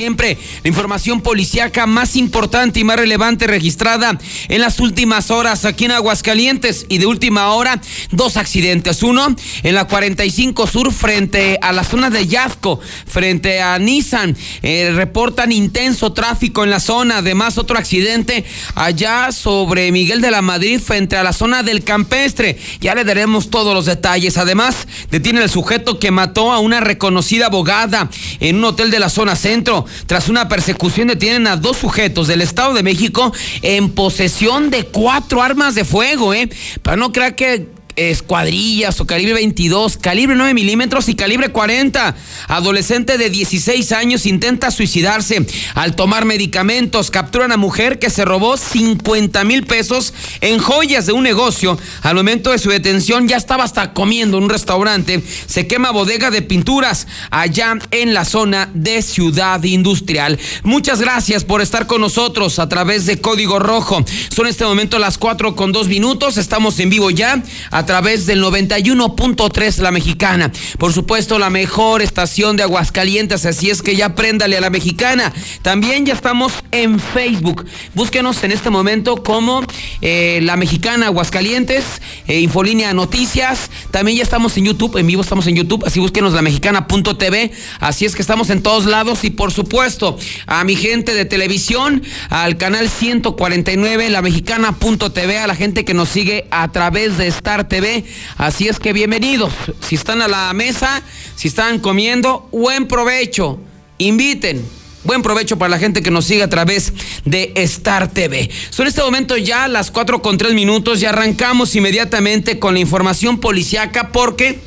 siempre, la información policíaca más importante y más relevante registrada en las últimas horas aquí en Aguascalientes y de última hora dos accidentes. Uno en la 45 Sur frente a la zona de Yazco, frente a Nissan. Eh, reportan intenso tráfico en la zona. Además, otro accidente allá sobre Miguel de la Madrid frente a la zona del Campestre. Ya le daremos todos los detalles. Además, detiene el sujeto que mató a una reconocida abogada en un hotel de la zona centro. Tras una persecución detienen a dos sujetos del Estado de México en posesión de cuatro armas de fuego, ¿eh? Para no creer que escuadrillas o calibre 22, calibre 9 milímetros y calibre 40. Adolescente de 16 años intenta suicidarse al tomar medicamentos. Capturan a mujer que se robó 50 mil pesos en joyas de un negocio. Al momento de su detención ya estaba hasta comiendo en un restaurante. Se quema bodega de pinturas allá en la zona de Ciudad Industrial. Muchas gracias por estar con nosotros a través de Código Rojo. Son en este momento las 4 con 2 minutos. Estamos en vivo ya través del 91.3 La Mexicana. Por supuesto, la mejor estación de Aguascalientes, así es que ya préndale a La Mexicana. También ya estamos en Facebook. Búsquenos en este momento como eh, La Mexicana Aguascalientes, eh, Infolínea Noticias. También ya estamos en YouTube, en vivo estamos en YouTube, así búsquenos la mexicana.tv. Así es que estamos en todos lados y por supuesto a mi gente de televisión, al canal 149, la mexicana.tv, a la gente que nos sigue a través de Star TV. Así es que bienvenidos. Si están a la mesa, si están comiendo, buen provecho. Inviten. Buen provecho para la gente que nos sigue a través de Star TV. Son este momento ya las 4 con 3 minutos y arrancamos inmediatamente con la información policiaca porque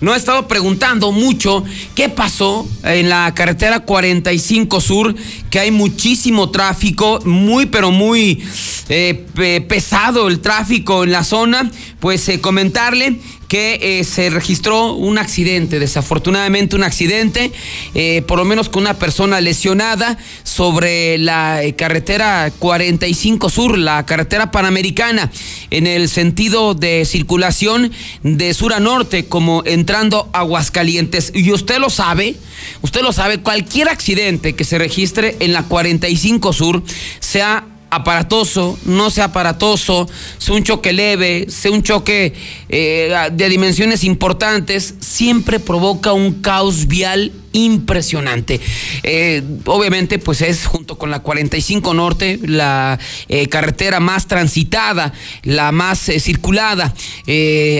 no he estado preguntando mucho qué pasó en la carretera 45 Sur, que hay muchísimo tráfico, muy pero muy eh, pesado el tráfico en la zona. Pues eh, comentarle que eh, se registró un accidente, desafortunadamente un accidente, eh, por lo menos con una persona lesionada sobre la eh, carretera 45 Sur, la carretera panamericana, en el sentido de circulación de sur a norte, como entrando a Aguascalientes. Y usted lo sabe, usted lo sabe, cualquier accidente que se registre en la 45 Sur, sea aparatoso, no sea aparatoso, sea un choque leve, sea un choque eh, de dimensiones importantes, siempre provoca un caos vial impresionante. Eh, obviamente, pues es junto con la 45 Norte la eh, carretera más transitada, la más eh, circulada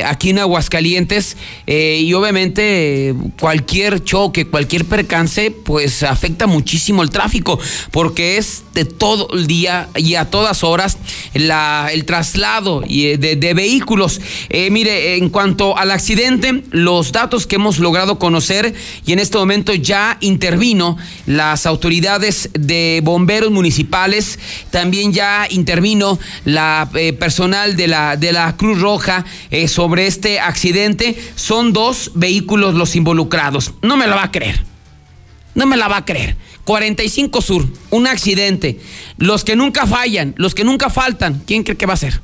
aquí en Aguascalientes y obviamente cualquier choque, cualquier percance, pues afecta muchísimo el tráfico porque es de todo el día y a todas horas la, el traslado de, de vehículos. mire, en cuanto al accidente, los datos que hemos logrado conocer y en este momento ya intervino las autoridades de bomberos municipales, también ya intervino la eh, personal de la, de la Cruz Roja eh, sobre este accidente. Son dos vehículos los involucrados. No me la va a creer. No me la va a creer. 45 Sur, un accidente. Los que nunca fallan, los que nunca faltan, ¿quién cree que va a ser?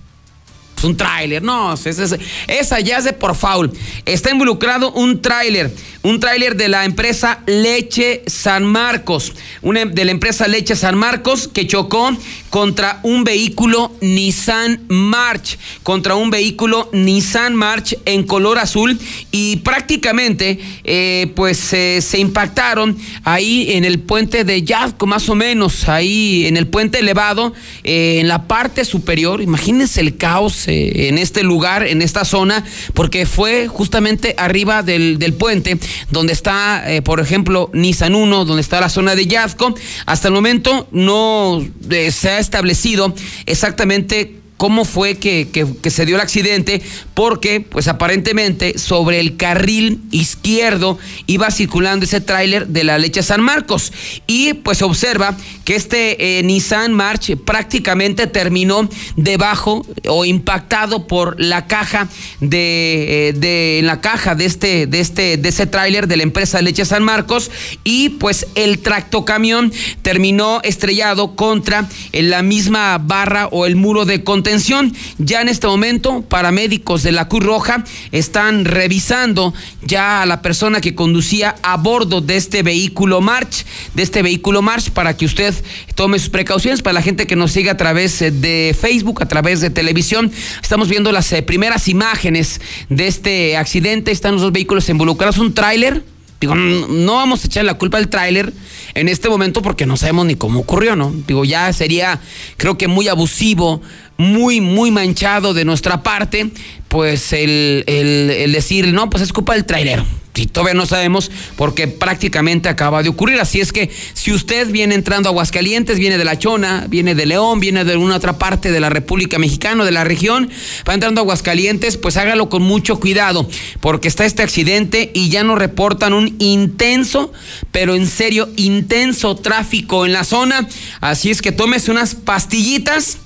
Un tráiler, no, esa, ya es de por foul. Está involucrado un tráiler, un tráiler de la empresa Leche San Marcos, una, de la empresa Leche San Marcos que chocó contra un vehículo Nissan March, contra un vehículo Nissan March en color azul y prácticamente eh, pues se impactaron ahí en el puente de Yazco, más o menos, ahí en el puente elevado, eh, en la parte superior. Imagínense el caos eh, en este lugar, en esta zona, porque fue justamente arriba del, puente donde está, por ejemplo, Nissan 1, donde está la zona de Yazco. Hasta el momento no se ha establecido exactamente cómo fue que, se dio el accidente, porque pues aparentemente sobre el carril izquierdo iba circulando ese tráiler de la leche San Marcos. Y pues observa que este eh, Nissan March prácticamente terminó debajo o impactado por la caja de, eh, de la caja de este de este de ese tráiler de la empresa Leche San Marcos. Y pues el tractocamión terminó estrellado contra la misma barra o el muro de contención contención. Ya en este momento, paramédicos de la Cruz Roja están revisando ya a la persona que conducía a bordo de este vehículo March, de este vehículo March, para que usted tome sus precauciones. Para la gente que nos sigue a través eh, de Facebook, a través de televisión, estamos viendo las eh, primeras imágenes de este accidente. Están los dos vehículos involucrados, un tráiler Digo, no vamos a echar la culpa al tráiler en este momento porque no sabemos ni cómo ocurrió, ¿no? Digo, ya sería, creo que muy abusivo, muy, muy manchado de nuestra parte, pues el, el decir, no, pues es culpa del trailero y todavía no sabemos porque prácticamente acaba de ocurrir. Así es que si usted viene entrando a Aguascalientes, viene de La Chona, viene de León, viene de alguna otra parte de la República Mexicana, de la región, va entrando a Aguascalientes, pues hágalo con mucho cuidado porque está este accidente y ya nos reportan un intenso, pero en serio, intenso tráfico en la zona. Así es que tómese unas pastillitas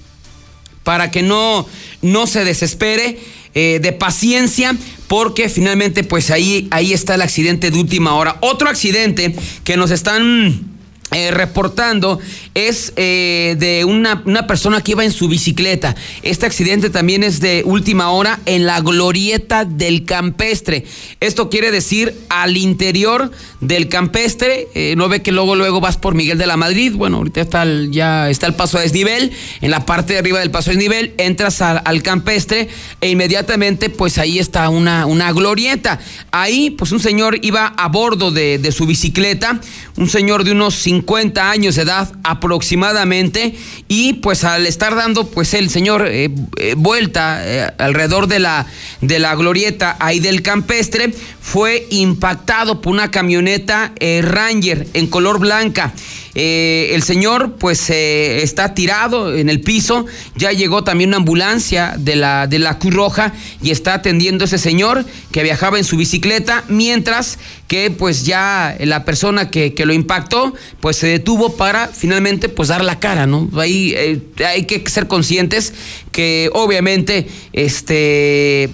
para que no, no se desespere eh, de paciencia, porque finalmente pues ahí, ahí está el accidente de última hora. Otro accidente que nos están eh, reportando es eh, de una, una, persona que iba en su bicicleta. Este accidente también es de última hora en la glorieta del campestre. Esto quiere decir al interior del campestre. Eh, no ve que luego luego vas por Miguel de la Madrid. Bueno, ahorita está ya está el paso a desnivel. En la parte de arriba del paso a desnivel entras al campestre e inmediatamente pues ahí está una, una glorieta. Ahí pues un señor iba a bordo de, de su bicicleta. Un señor de unos 50 50 años de edad aproximadamente y pues al estar dando pues el señor eh, eh, vuelta eh, alrededor de la, de la glorieta ahí del campestre fue impactado por una camioneta Ranger en color blanca. Eh, el señor pues eh, está tirado en el piso, ya llegó también una ambulancia de la, de la Cruz Roja y está atendiendo a ese señor que viajaba en su bicicleta, mientras que pues ya la persona que, lo impactó pues se detuvo para finalmente pues dar la cara, ¿no? Ahí eh, hay que ser conscientes que obviamente este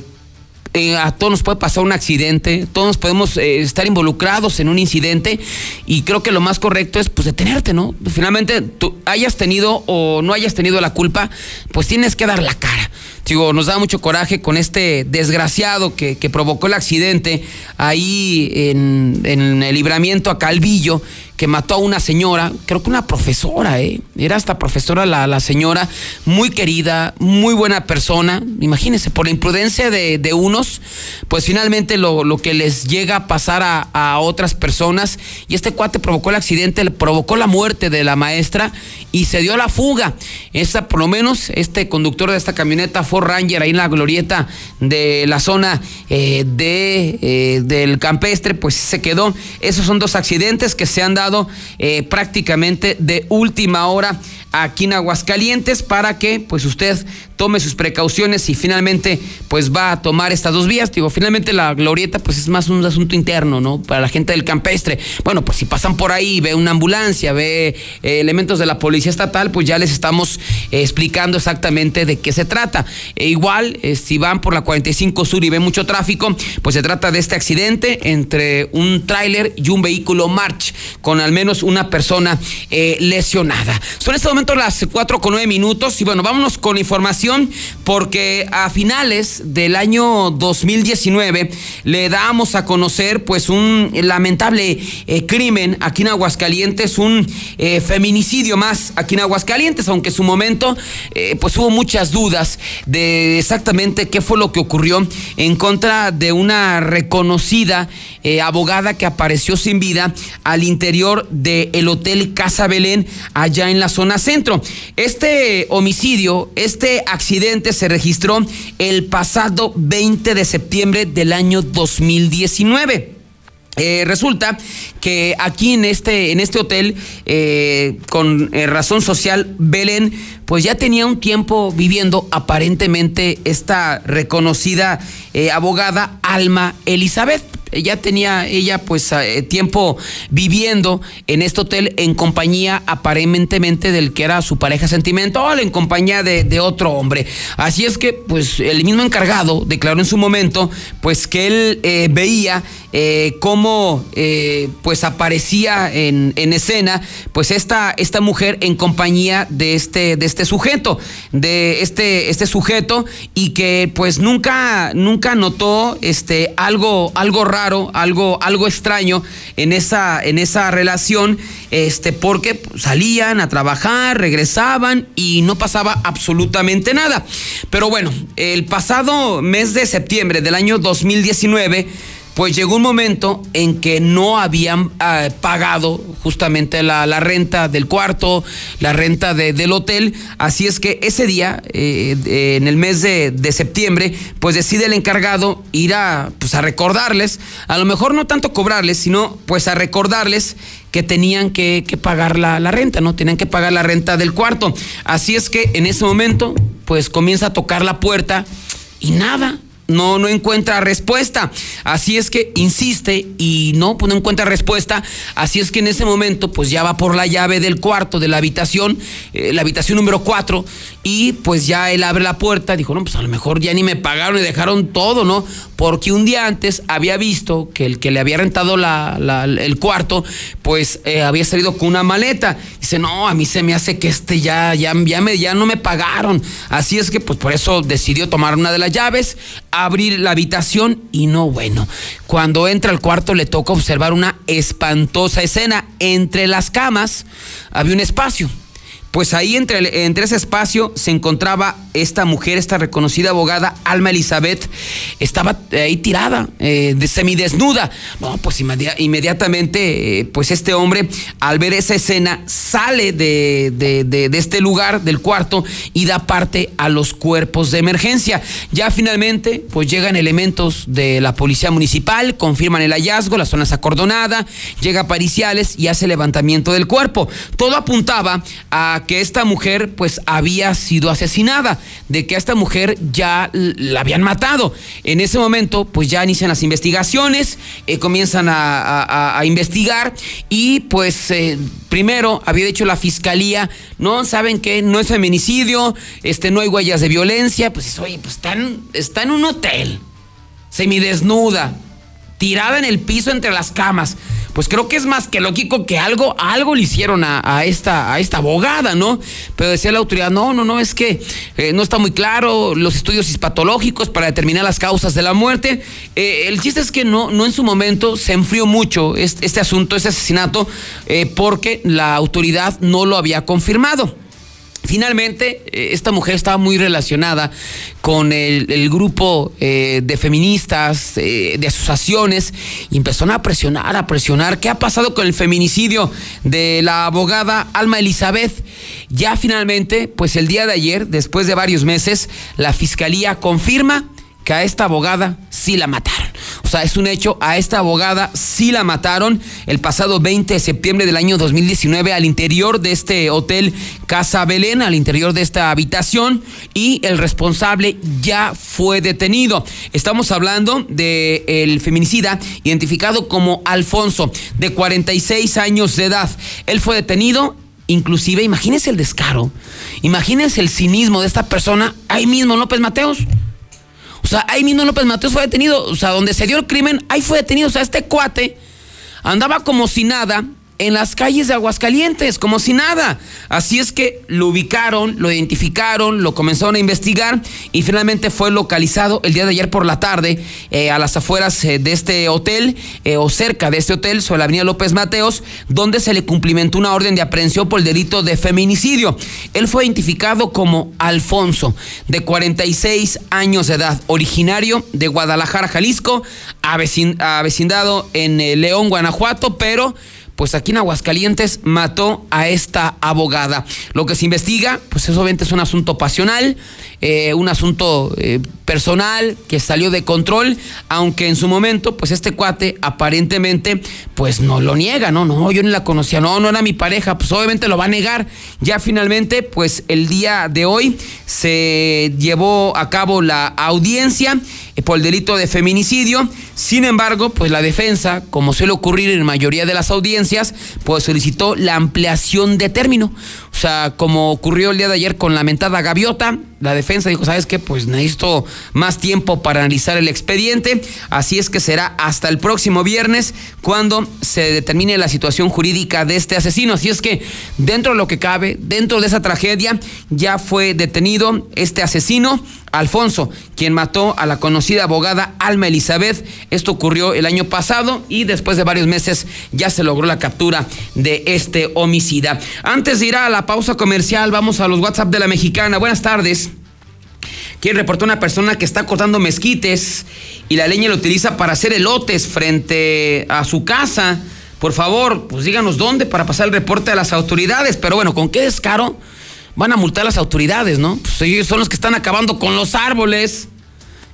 eh, a todos nos puede pasar un accidente, todos podemos eh, estar involucrados en un incidente y creo que lo más correcto es pues detenerte, ¿no? Finalmente, tú hayas tenido o no hayas tenido la culpa, pues tienes que dar la cara. Digo, nos da mucho coraje con este desgraciado que, provocó el accidente ahí en, en el libramiento a Calvillo que mató a una señora, creo que una profesora, ¿eh? Era hasta profesora la, la señora, muy querida, muy buena persona. Imagínense, por la imprudencia de, de unos, pues finalmente lo, lo, que les llega a pasar a, a, otras personas. Y este cuate provocó el accidente, provocó la muerte de la maestra y se dio la fuga. Esta, por lo menos, este conductor de esta camioneta Ford Ranger ahí en la glorieta de la zona eh, de, eh, del campestre, pues se quedó. Esos son dos accidentes que se han dado eh, prácticamente de última hora aquí en Aguascalientes para que pues usted tome sus precauciones y finalmente pues va a tomar estas dos vías. Digo, finalmente la glorieta pues es más un asunto interno, ¿no? Para la gente del campestre. Bueno, pues si pasan por ahí, ve una ambulancia, ve eh, elementos de la policía estatal, pues ya les estamos eh, explicando exactamente de qué se trata. E igual, si van por la 45 Sur y ven mucho tráfico, pues se trata de este accidente entre un tráiler y un vehículo March, con al menos una persona lesionada. Son este momento las 4 con 9 minutos y bueno, vámonos con información porque a finales del año 2019 le damos a conocer pues un lamentable eh, crimen aquí en Aguascalientes, un eh, feminicidio más aquí en Aguascalientes, aunque en su momento eh, pues hubo muchas dudas de exactamente qué fue lo que ocurrió en contra de una reconocida abogada que apareció sin vida al interior del Hotel Casa Belén allá en la zona centro. Este homicidio, este accidente se registró el pasado 20 de septiembre del año 2019. Eh, resulta que aquí en este, en este hotel, eh, con eh, razón social, Belén, pues ya tenía un tiempo viviendo aparentemente esta reconocida abogada Alma Elizabeth ya tenía ella pues eh, tiempo viviendo en este hotel en compañía aparentemente del que era su pareja sentimental, en compañía de, otro hombre. Así es que pues el mismo encargado declaró en su momento pues que él eh, veía eh, cómo pues aparecía en, en, escena pues esta, esta mujer en compañía de este, de este este sujeto, de este, este sujeto, y que pues nunca, nunca notó este, algo, algo raro, algo, algo extraño en esa, en esa relación, este, porque salían a trabajar, regresaban y no pasaba absolutamente nada. Pero bueno, el pasado mes de septiembre del año 2019, pues llegó un momento en que no habían eh, pagado justamente la, renta del cuarto, la renta del hotel, así es que ese día, eh, en el mes de, septiembre, pues decide el encargado ir a, pues a recordarles, a lo mejor no tanto cobrarles, sino pues a recordarles que tenían que, pagar la, la, renta, ¿no? Tenían que pagar la renta del cuarto. Así es que en ese momento, pues comienza a tocar la puerta y nada, no, no encuentra respuesta. Así es que insiste y no, pues no encuentra respuesta. Así es que en ese momento, pues ya va por la llave del cuarto, de la habitación, eh, la habitación número 4, y pues ya él abre la puerta. Dijo, no, pues a lo mejor ya ni me pagaron y dejaron todo, ¿no? Porque un día antes había visto que el que le había rentado la, el cuarto, pues eh, había salido con una maleta. Dice, no, a mí se me hace que este ya, ya, ya, ya no me pagaron. Así es que, pues por eso decidió tomar una de las llaves abrir la habitación y no bueno. Cuando entra al cuarto le toca observar una espantosa escena. Entre las camas había un espacio pues ahí entre, entre ese espacio se encontraba esta mujer, esta reconocida abogada, Alma Elizabeth, estaba ahí tirada, eh, semidesnuda. No, pues inmediatamente, eh, pues este hombre, al ver esa escena, sale de, de, este lugar, del cuarto, y da parte a los cuerpos de emergencia. Ya finalmente, pues llegan elementos de la policía municipal, confirman el hallazgo, la zona es acordonada, llega Pariciales y hace levantamiento del cuerpo. Todo apuntaba a que esta mujer pues había sido asesinada, de que a esta mujer ya la habían matado. En ese momento pues ya inician las investigaciones, eh, comienzan a, investigar y pues eh, primero había dicho la fiscalía, no, ¿saben que No es feminicidio, este, no hay huellas de violencia, pues oye, pues están, está en un hotel, semidesnuda, tirada en el piso entre las camas pues creo que es más que lógico que algo, algo le hicieron a, esta, a esta abogada, ¿no? Pero decía la autoridad, no, no, no, es que eh, no está muy claro los estudios hispatológicos para determinar las causas de la muerte. Eh, el chiste es que no, no en su momento se enfrió mucho este, asunto, este asesinato, eh, porque la autoridad no lo había confirmado. Finalmente, eh, esta mujer estaba muy relacionada con el, grupo eh, de feministas, eh, de asociaciones, y empezaron a presionar, a presionar. ¿Qué ha pasado con el feminicidio de la abogada Alma Elizabeth? Ya finalmente, pues el día de ayer, después de varios meses, la fiscalía confirma que a esta abogada sí la mataron. O sea, es un hecho, a esta abogada sí la mataron el pasado 20 de septiembre del año 2019 al interior de este hotel Casa Belén, al interior de esta habitación y el responsable ya fue detenido. Estamos hablando del el feminicida identificado como Alfonso, de 46 años de edad. Él fue detenido Inclusive, imagínense el descaro, imagínense el cinismo de esta persona ahí mismo, López Mateos. O sea, ahí mismo López Mateos fue detenido. O sea, donde se dio el crimen, ahí fue detenido. O sea, este cuate andaba como si nada en las calles de Aguascalientes, como si nada. Así es que lo ubicaron, lo identificaron, lo comenzaron a investigar y finalmente fue localizado el día de ayer por la tarde eh, a las afueras eh, de este hotel eh, o cerca de este hotel sobre la avenida López Mateos, donde se le cumplimentó una orden de aprehensión por el delito de feminicidio. Él fue identificado como Alfonso, de 46 años de edad, originario de Guadalajara, Jalisco, avecindado en León, Guanajuato, pero pues aquí en Aguascalientes mató a esta abogada. Lo que se investiga, pues eso obviamente es un asunto pasional, eh, un asunto eh, personal que salió de control, aunque en su momento, pues este cuate aparentemente, pues no lo niega, no, no, yo ni la conocía, no, no era mi pareja, pues obviamente lo va a negar. Ya finalmente, pues el día de hoy se llevó a cabo la audiencia eh, por el delito de feminicidio. Sin embargo, pues la defensa, como suele ocurrir en mayoría de las audiencias, pues solicitó la ampliación de término. O sea, como ocurrió el día de ayer con la mentada gaviota, la defensa dijo, ¿sabes qué? Pues necesito más tiempo para analizar el expediente, así es que será hasta el próximo viernes cuando se determine la situación jurídica de este asesino. Así es que dentro de lo que cabe, dentro de esa tragedia, ya fue detenido este asesino Alfonso, quien mató a la conocida abogada Alma Elizabeth. Esto ocurrió el año pasado y después de varios meses ya se logró la captura de este homicida. Antes de ir a la pausa comercial, vamos a los WhatsApp de la mexicana. Buenas tardes. Quien reportó una persona que está cortando mezquites y la leña lo utiliza para hacer elotes frente a su casa. Por favor, pues díganos dónde para pasar el reporte a las autoridades. Pero bueno, ¿con qué descaro? Van a multar las autoridades, ¿no? Pues ellos son los que están acabando con los árboles.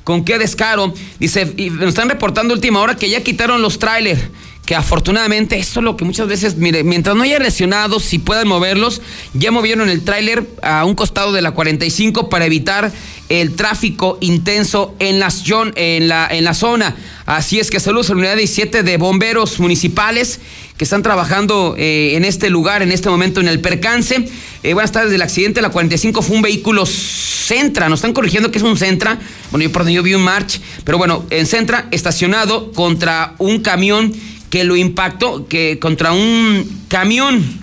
¿Con qué descaro? Dice, y nos están reportando última hora que ya quitaron los trailers que afortunadamente eso es lo que muchas veces, mire, mientras no haya lesionados, si pueden moverlos, ya movieron el tráiler a un costado de la 45 para evitar el tráfico intenso en, las, en, la, en la zona. Así es que saludos a la unidad 17 de bomberos municipales que están trabajando eh, en este lugar, en este momento, en el percance. Eh, buenas tardes, del accidente la 45 fue un vehículo Centra, nos están corrigiendo que es un Centra, bueno, yo, perdón, yo vi un March, pero bueno, en Centra estacionado contra un camión que lo impactó, que contra un camión.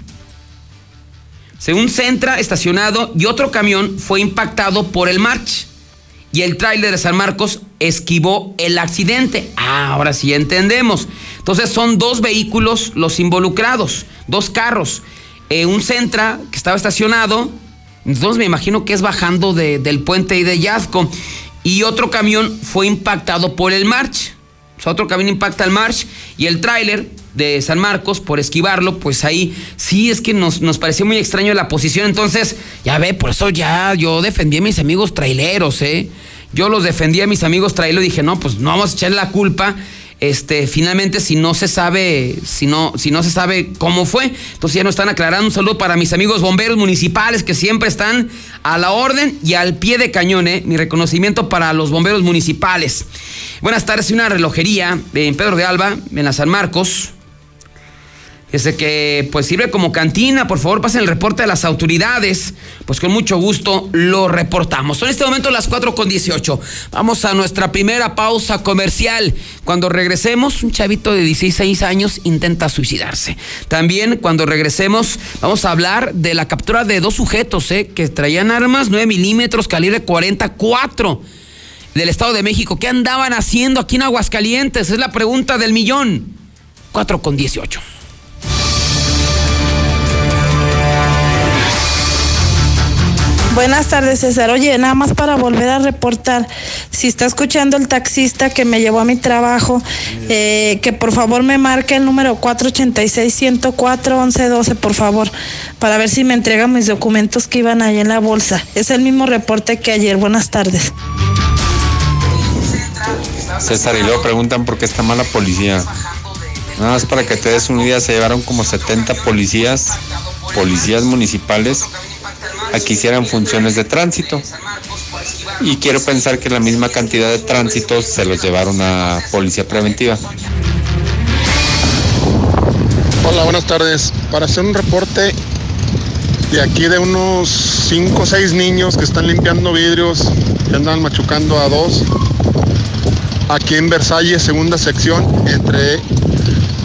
Según Centra, estacionado, y otro camión fue impactado por el March. Y el tráiler de San Marcos esquivó el accidente. Ah, ahora sí entendemos. Entonces son dos vehículos los involucrados, dos carros. Eh, un Centra que estaba estacionado, entonces me imagino que es bajando del puente y de Yazco. Y otro camión fue impactado por el March otro camión impacta al March y el tráiler de San Marcos por esquivarlo, pues ahí sí es que nos, nos pareció muy extraño la posición. Entonces, ya ve, por eso ya yo defendí a mis amigos traileros, ¿eh? Yo los defendí a mis amigos traileros y dije, no, pues no vamos a echarle la culpa este, finalmente si no se sabe, si no, si no se sabe cómo fue, entonces ya nos están aclarando. Un saludo para mis amigos bomberos municipales que siempre están a la orden y al pie de cañón, ¿eh? mi reconocimiento para los bomberos municipales. Buenas tardes, una relojería en Pedro de Alba, en la San Marcos. Desde que pues sirve como cantina, por favor pasen el reporte a las autoridades, pues con mucho gusto lo reportamos. Son en este momento las 4 con 18. Vamos a nuestra primera pausa comercial. Cuando regresemos, un chavito de 16 años intenta suicidarse. También cuando regresemos vamos a hablar de la captura de dos sujetos ¿eh? que traían armas 9 milímetros calibre 44 del Estado de México. ¿Qué andaban haciendo aquí en Aguascalientes? Es la pregunta del millón. 4 con 18. Buenas tardes, César. Oye, nada más para volver a reportar, si está escuchando el taxista que me llevó a mi trabajo, eh, que por favor me marque el número 486-104-1112, por favor, para ver si me entregan mis documentos que iban ahí en la bolsa. Es el mismo reporte que ayer. Buenas tardes. César, y luego preguntan por qué está mala policía. Nada más para que te des un día, se llevaron como 70 policías, policías municipales a que hicieran funciones de tránsito. Y quiero pensar que la misma cantidad de tránsitos se los llevaron a policía preventiva. Hola, buenas tardes. Para hacer un reporte de aquí de unos 5 o 6 niños que están limpiando vidrios y andan machucando a dos. Aquí en Versalles, segunda sección, entre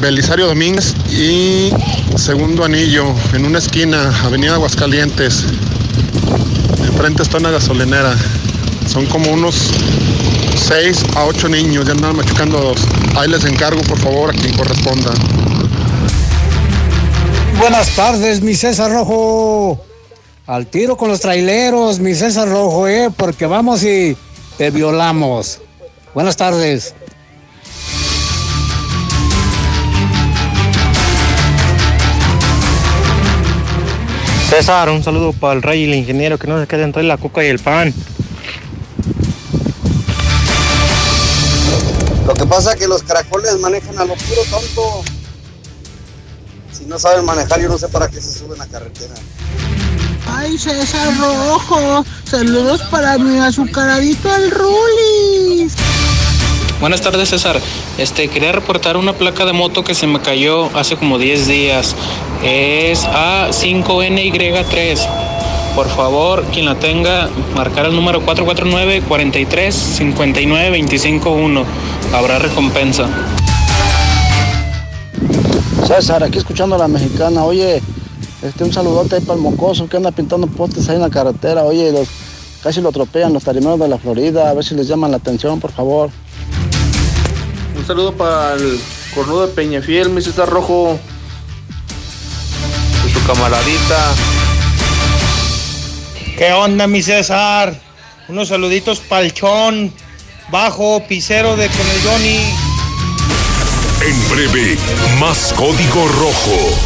Belisario Domínguez y Segundo Anillo, en una esquina, Avenida Aguascalientes. Enfrente está una gasolinera. Son como unos 6 a 8 niños, ya andan machucando a dos. Ahí les encargo, por favor, a quien corresponda. Buenas tardes, mi César Rojo. Al tiro con los traileros, mi César Rojo, ¿eh? Porque vamos y te violamos. Buenas tardes. César, un saludo para el rey y el ingeniero que no se queden entre la coca y el pan. Lo que pasa es que los caracoles manejan a lo puro tonto. Si no saben manejar, yo no sé para qué se suben a carretera. Ay, César Rojo, saludos para mi azucaradito al Rulis. Buenas tardes, César. Este, quería reportar una placa de moto que se me cayó hace como 10 días. Es A5NY3. Por favor, quien la tenga, marcar el número 449-43-59-25-1. Habrá recompensa. César, aquí escuchando a la mexicana. Oye, este, un saludote ahí para el mocoso que anda pintando postes ahí en la carretera. Oye, los, casi lo atropellan los tarimeros de la Florida. A ver si les llaman la atención, por favor. Un saludo para el cornudo de Peñafiel, mi César Rojo. Y su camaradita. ¿Qué onda, mi César? Unos saluditos pa'l chón, bajo, pisero de con el Johnny. En breve, más código rojo.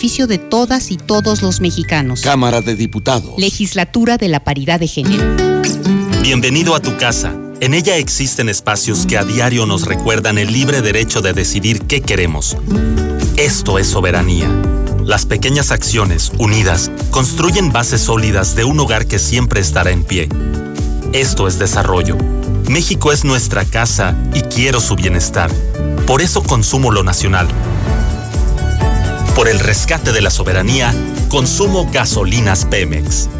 beneficio de todas y todos los mexicanos. Cámara de Diputados. Legislatura de la Paridad de Género. Bienvenido a tu casa. En ella existen espacios que a diario nos recuerdan el libre derecho de decidir qué queremos. Esto es soberanía. Las pequeñas acciones, unidas, construyen bases sólidas de un hogar que siempre estará en pie. Esto es desarrollo. México es nuestra casa y quiero su bienestar. Por eso consumo lo nacional. Por el rescate de la soberanía, consumo gasolinas Pemex.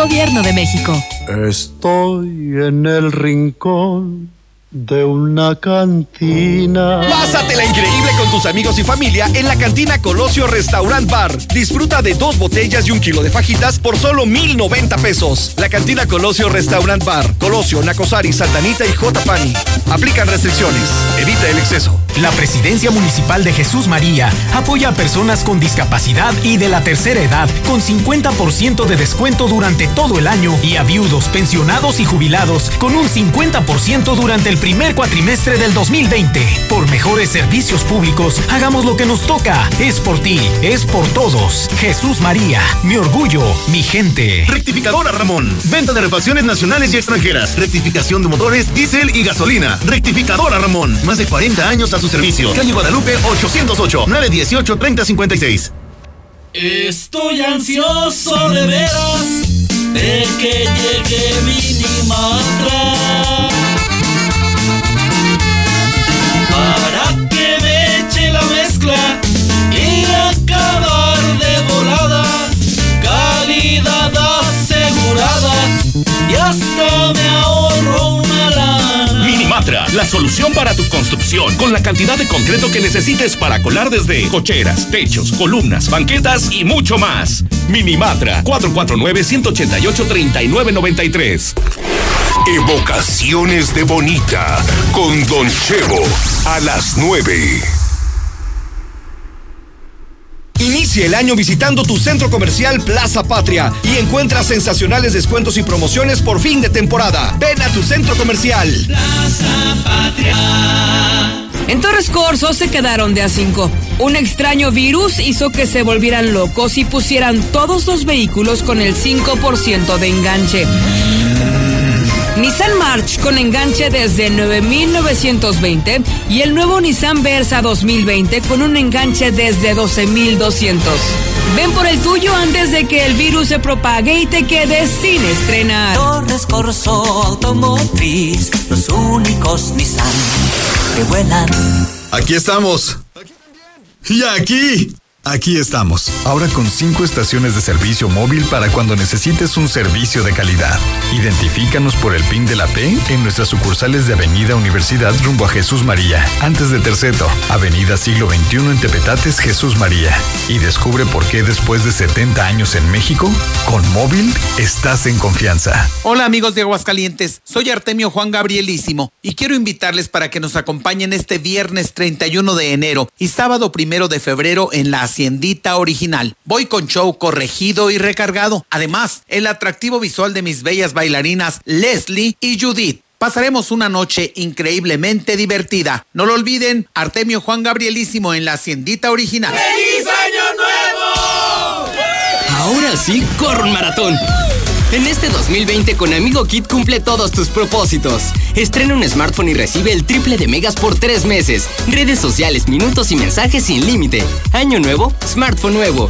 Gobierno de México. Estoy en el rincón de una cantina. Pásatela increíble con tus amigos y familia en la cantina Colosio Restaurant Bar. Disfruta de dos botellas y un kilo de fajitas por solo mil noventa pesos. La cantina Colosio Restaurant Bar. Colosio, Nacosari, Santanita y J. Pani. Aplican restricciones. Evita el exceso. La Presidencia Municipal de Jesús María apoya a personas con discapacidad y de la tercera edad con 50% de descuento durante todo el año y a viudos, pensionados y jubilados con un 50% durante el primer cuatrimestre del 2020. Por mejores servicios públicos, hagamos lo que nos toca. Es por ti, es por todos. Jesús María, mi orgullo, mi gente. Rectificadora Ramón. Venta de refacciones nacionales y extranjeras. Rectificación de motores, diésel y gasolina. Rectificadora Ramón. Más de 40 años a su servicio. Calle Guadalupe 808 918 3056. Estoy ansioso de veras de que llegue Minimatra para que me eche la mezcla y acabar de volada. Calidad asegurada y hasta me ahorro una lana. Minimatra la solución para tu construcción, con la cantidad de concreto que necesites para colar desde cocheras, techos, columnas, banquetas y mucho más. Minimatra 449-188-3993. Evocaciones de Bonita con Don Chevo a las 9. Inicia el año visitando tu centro comercial Plaza Patria y encuentra sensacionales descuentos y promociones por fin de temporada. Ven a tu centro comercial. Plaza Patria. En Torres Corso se quedaron de a cinco. Un extraño virus hizo que se volvieran locos y pusieran todos los vehículos con el 5% de enganche. Nissan March con enganche desde 9.920 y el nuevo Nissan Versa 2020 con un enganche desde 12.200. Ven por el tuyo antes de que el virus se propague y te quedes sin estrenar. Torres Corso Automotriz, los únicos Nissan que vuelan. Aquí estamos. Y aquí. Aquí estamos, ahora con cinco estaciones de servicio móvil para cuando necesites un servicio de calidad. Identifícanos por el PIN de la P en nuestras sucursales de Avenida Universidad rumbo a Jesús María, antes de Terceto, Avenida Siglo XXI en Tepetates, Jesús María. Y descubre por qué después de 70 años en México, con móvil estás en confianza. Hola amigos de Aguascalientes, soy Artemio Juan Gabrielísimo y quiero invitarles para que nos acompañen este viernes 31 de enero y sábado primero de febrero en la Haciendita original. Voy con show corregido y recargado. Además, el atractivo visual de mis bellas bailarinas Leslie y Judith. Pasaremos una noche increíblemente divertida. No lo olviden, Artemio Juan Gabrielísimo en la Haciendita original. ¡Feliz Año Nuevo! Ahora sí, corro un maratón. En este 2020 con Amigo Kit cumple todos tus propósitos. Estrena un smartphone y recibe el triple de megas por tres meses. Redes sociales, minutos y mensajes sin límite. Año nuevo, smartphone nuevo.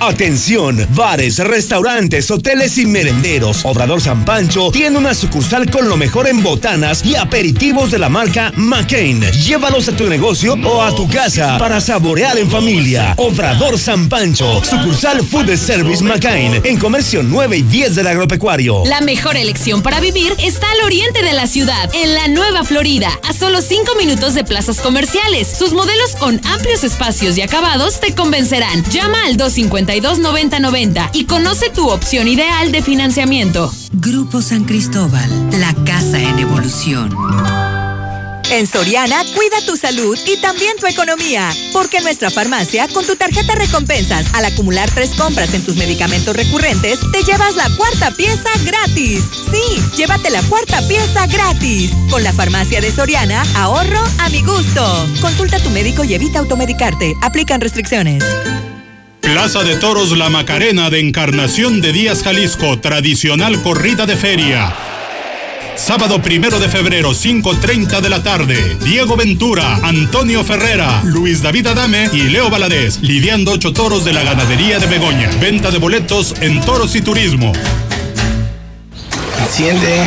Atención, bares, restaurantes, hoteles y merenderos. Obrador San Pancho tiene una sucursal con lo mejor en botanas y aperitivos de la marca McCain. Llévalos a tu negocio o a tu casa para saborear en familia. Obrador San Pancho, sucursal Food Service McCain, en comercio 9 y 10 del agropecuario. La mejor elección para vivir está al oriente de la ciudad, en la Nueva Florida, a solo 5 minutos de plazas comerciales. Sus modelos con amplios espacios y acabados te convencerán. Llama al 250 9090 y conoce tu opción ideal de financiamiento. Grupo San Cristóbal, la casa en evolución. En Soriana, cuida tu salud y también tu economía. Porque en nuestra farmacia, con tu tarjeta recompensas, al acumular tres compras en tus medicamentos recurrentes, te llevas la cuarta pieza gratis. Sí, llévate la cuarta pieza gratis. Con la farmacia de Soriana, ahorro a mi gusto. Consulta a tu médico y evita automedicarte. Aplican restricciones. Plaza de Toros La Macarena de Encarnación de Díaz, Jalisco, tradicional corrida de feria. Sábado primero de febrero, 5.30 de la tarde. Diego Ventura, Antonio Ferrera, Luis David Adame y Leo Valadez, lidiando ocho toros de la ganadería de Begoña. Venta de boletos en Toros y Turismo. Enciende.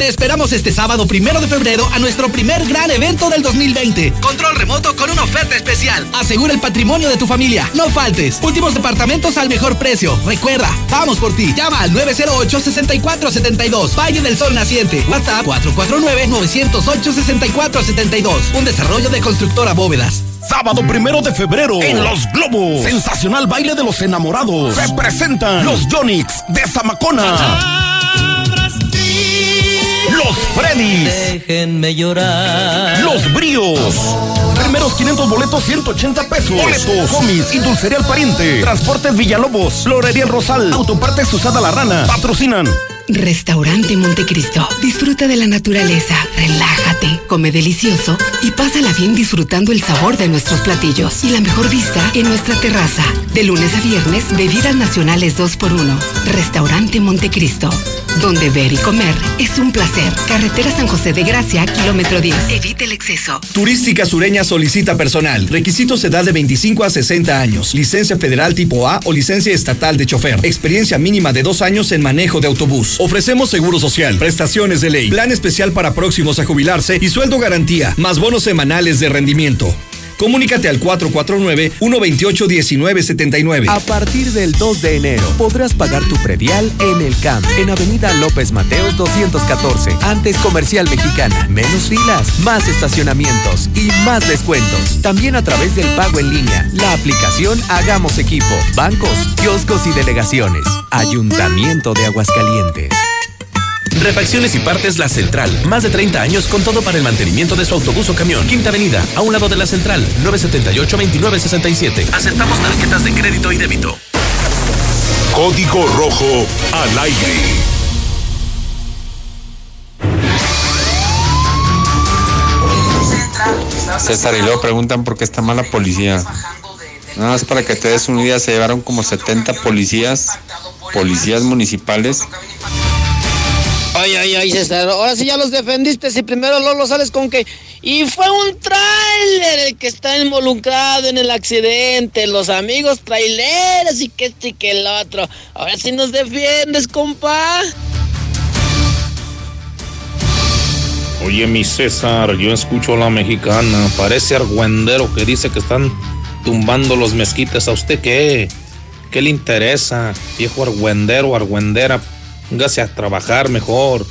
Te esperamos este sábado primero de febrero a nuestro primer gran evento del 2020. Control remoto con una oferta especial. Asegura el patrimonio de tu familia. No faltes. Últimos departamentos al mejor precio. Recuerda, vamos por ti. Llama al 908-6472. Valle del Sol Naciente. WhatsApp 449-908-6472. Un desarrollo de constructora bóvedas. Sábado primero de febrero en Los Globos. Sensacional baile de los enamorados. Se presentan los Yonix de Zamacona. Freddy's. Déjenme llorar. Los Bríos. Primeros 500 boletos, 180 pesos. Boletos, homies y dulcería al pariente. Transportes Villalobos, Florería El Rosal, Autopartes Usada La Rana. Patrocinan. Restaurante Montecristo. Disfruta de la naturaleza, relájate, come delicioso y pásala bien disfrutando el sabor de nuestros platillos y la mejor vista en nuestra terraza. De lunes a viernes, bebidas nacionales 2x1. Restaurante Montecristo. Donde ver y comer es un placer. Carretera San José de Gracia, kilómetro 10. Evite el exceso. Turística Sureña solicita personal. Requisitos edad de 25 a 60 años. Licencia federal tipo A o licencia estatal de chofer. Experiencia mínima de dos años en manejo de autobús. Ofrecemos seguro social, prestaciones de ley, plan especial para próximos a jubilarse y sueldo garantía, más bonos semanales de rendimiento. Comunícate al 449-128-1979. A partir del 2 de enero podrás pagar tu predial en el CAMP, en Avenida López Mateos 214, antes Comercial Mexicana. Menos filas, más estacionamientos y más descuentos. También a través del pago en línea, la aplicación Hagamos Equipo, bancos, kioscos y delegaciones. Ayuntamiento de Aguascalientes. Refacciones y partes La Central. Más de 30 años con todo para el mantenimiento de su autobús o camión. Quinta Avenida, a un lado de La Central. 978-2967. Aceptamos tarjetas de crédito y débito. Código Rojo al aire. César, y luego preguntan por qué está mala policía. Nada más para que te des una idea, se llevaron como 70 policías, policías municipales. Ay, ay, ay, César, ahora sí ya los defendiste. Si primero Lolo sales con que. Y fue un tráiler el que está involucrado en el accidente. Los amigos traileros y que este y que el otro. Ahora sí nos defiendes, compa. Oye, mi César, yo escucho a la mexicana. Parece argüendero que dice que están tumbando los mezquites. ¿A usted qué? ¿Qué le interesa? Viejo argüendero, argüendera. Póngase a trabajar mejor.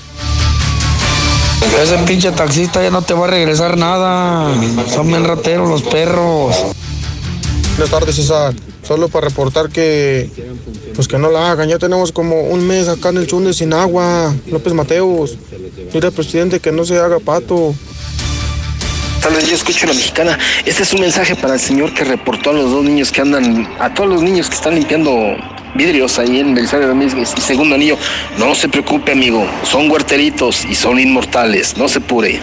Ese pinche taxista ya no te va a regresar nada. Son bien rateros los perros. Buenas tardes, César. Solo para reportar que pues que no la hagan. Ya tenemos como un mes acá en el Chunde sin agua. López Mateos. Mira presidente que no se haga pato. Tal vez yo escucho a la mexicana. Este es un mensaje para el señor que reportó a los dos niños que andan, a todos los niños que están limpiando vidrios ahí en Belisario Domínguez y segundo anillo. No se preocupe, amigo. Son huerteritos y son inmortales. No se pure.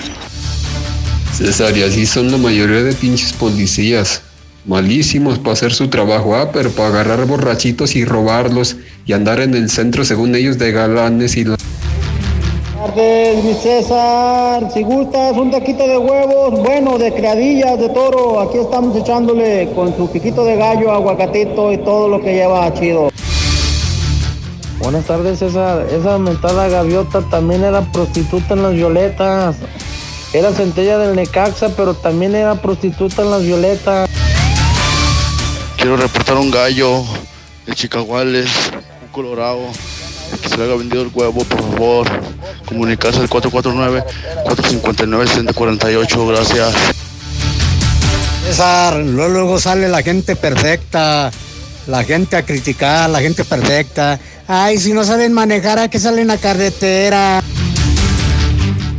César, y así son la mayoría de pinches policías. Malísimos para hacer su trabajo, ah, pero para agarrar borrachitos y robarlos y andar en el centro, según ellos, de galanes y la... tardes, mi César. Si gustas un taquito de huevos, bueno, de criadillas de toro, aquí estamos echándole con su piquito de gallo, aguacatito y todo lo que lleva chido. Buenas tardes, César. Esa mentada gaviota también era prostituta en las violetas. Era centella del Necaxa, pero también era prostituta en las violetas. Quiero reportar un gallo de Chicaguales, un colorado, que se le haya vendido el huevo, por favor. Comunicarse al 449-459-6048, gracias. César, luego, luego sale la gente perfecta, la gente a criticar, la gente perfecta. Ay, si no saben manejar, ¿a qué salen a carretera?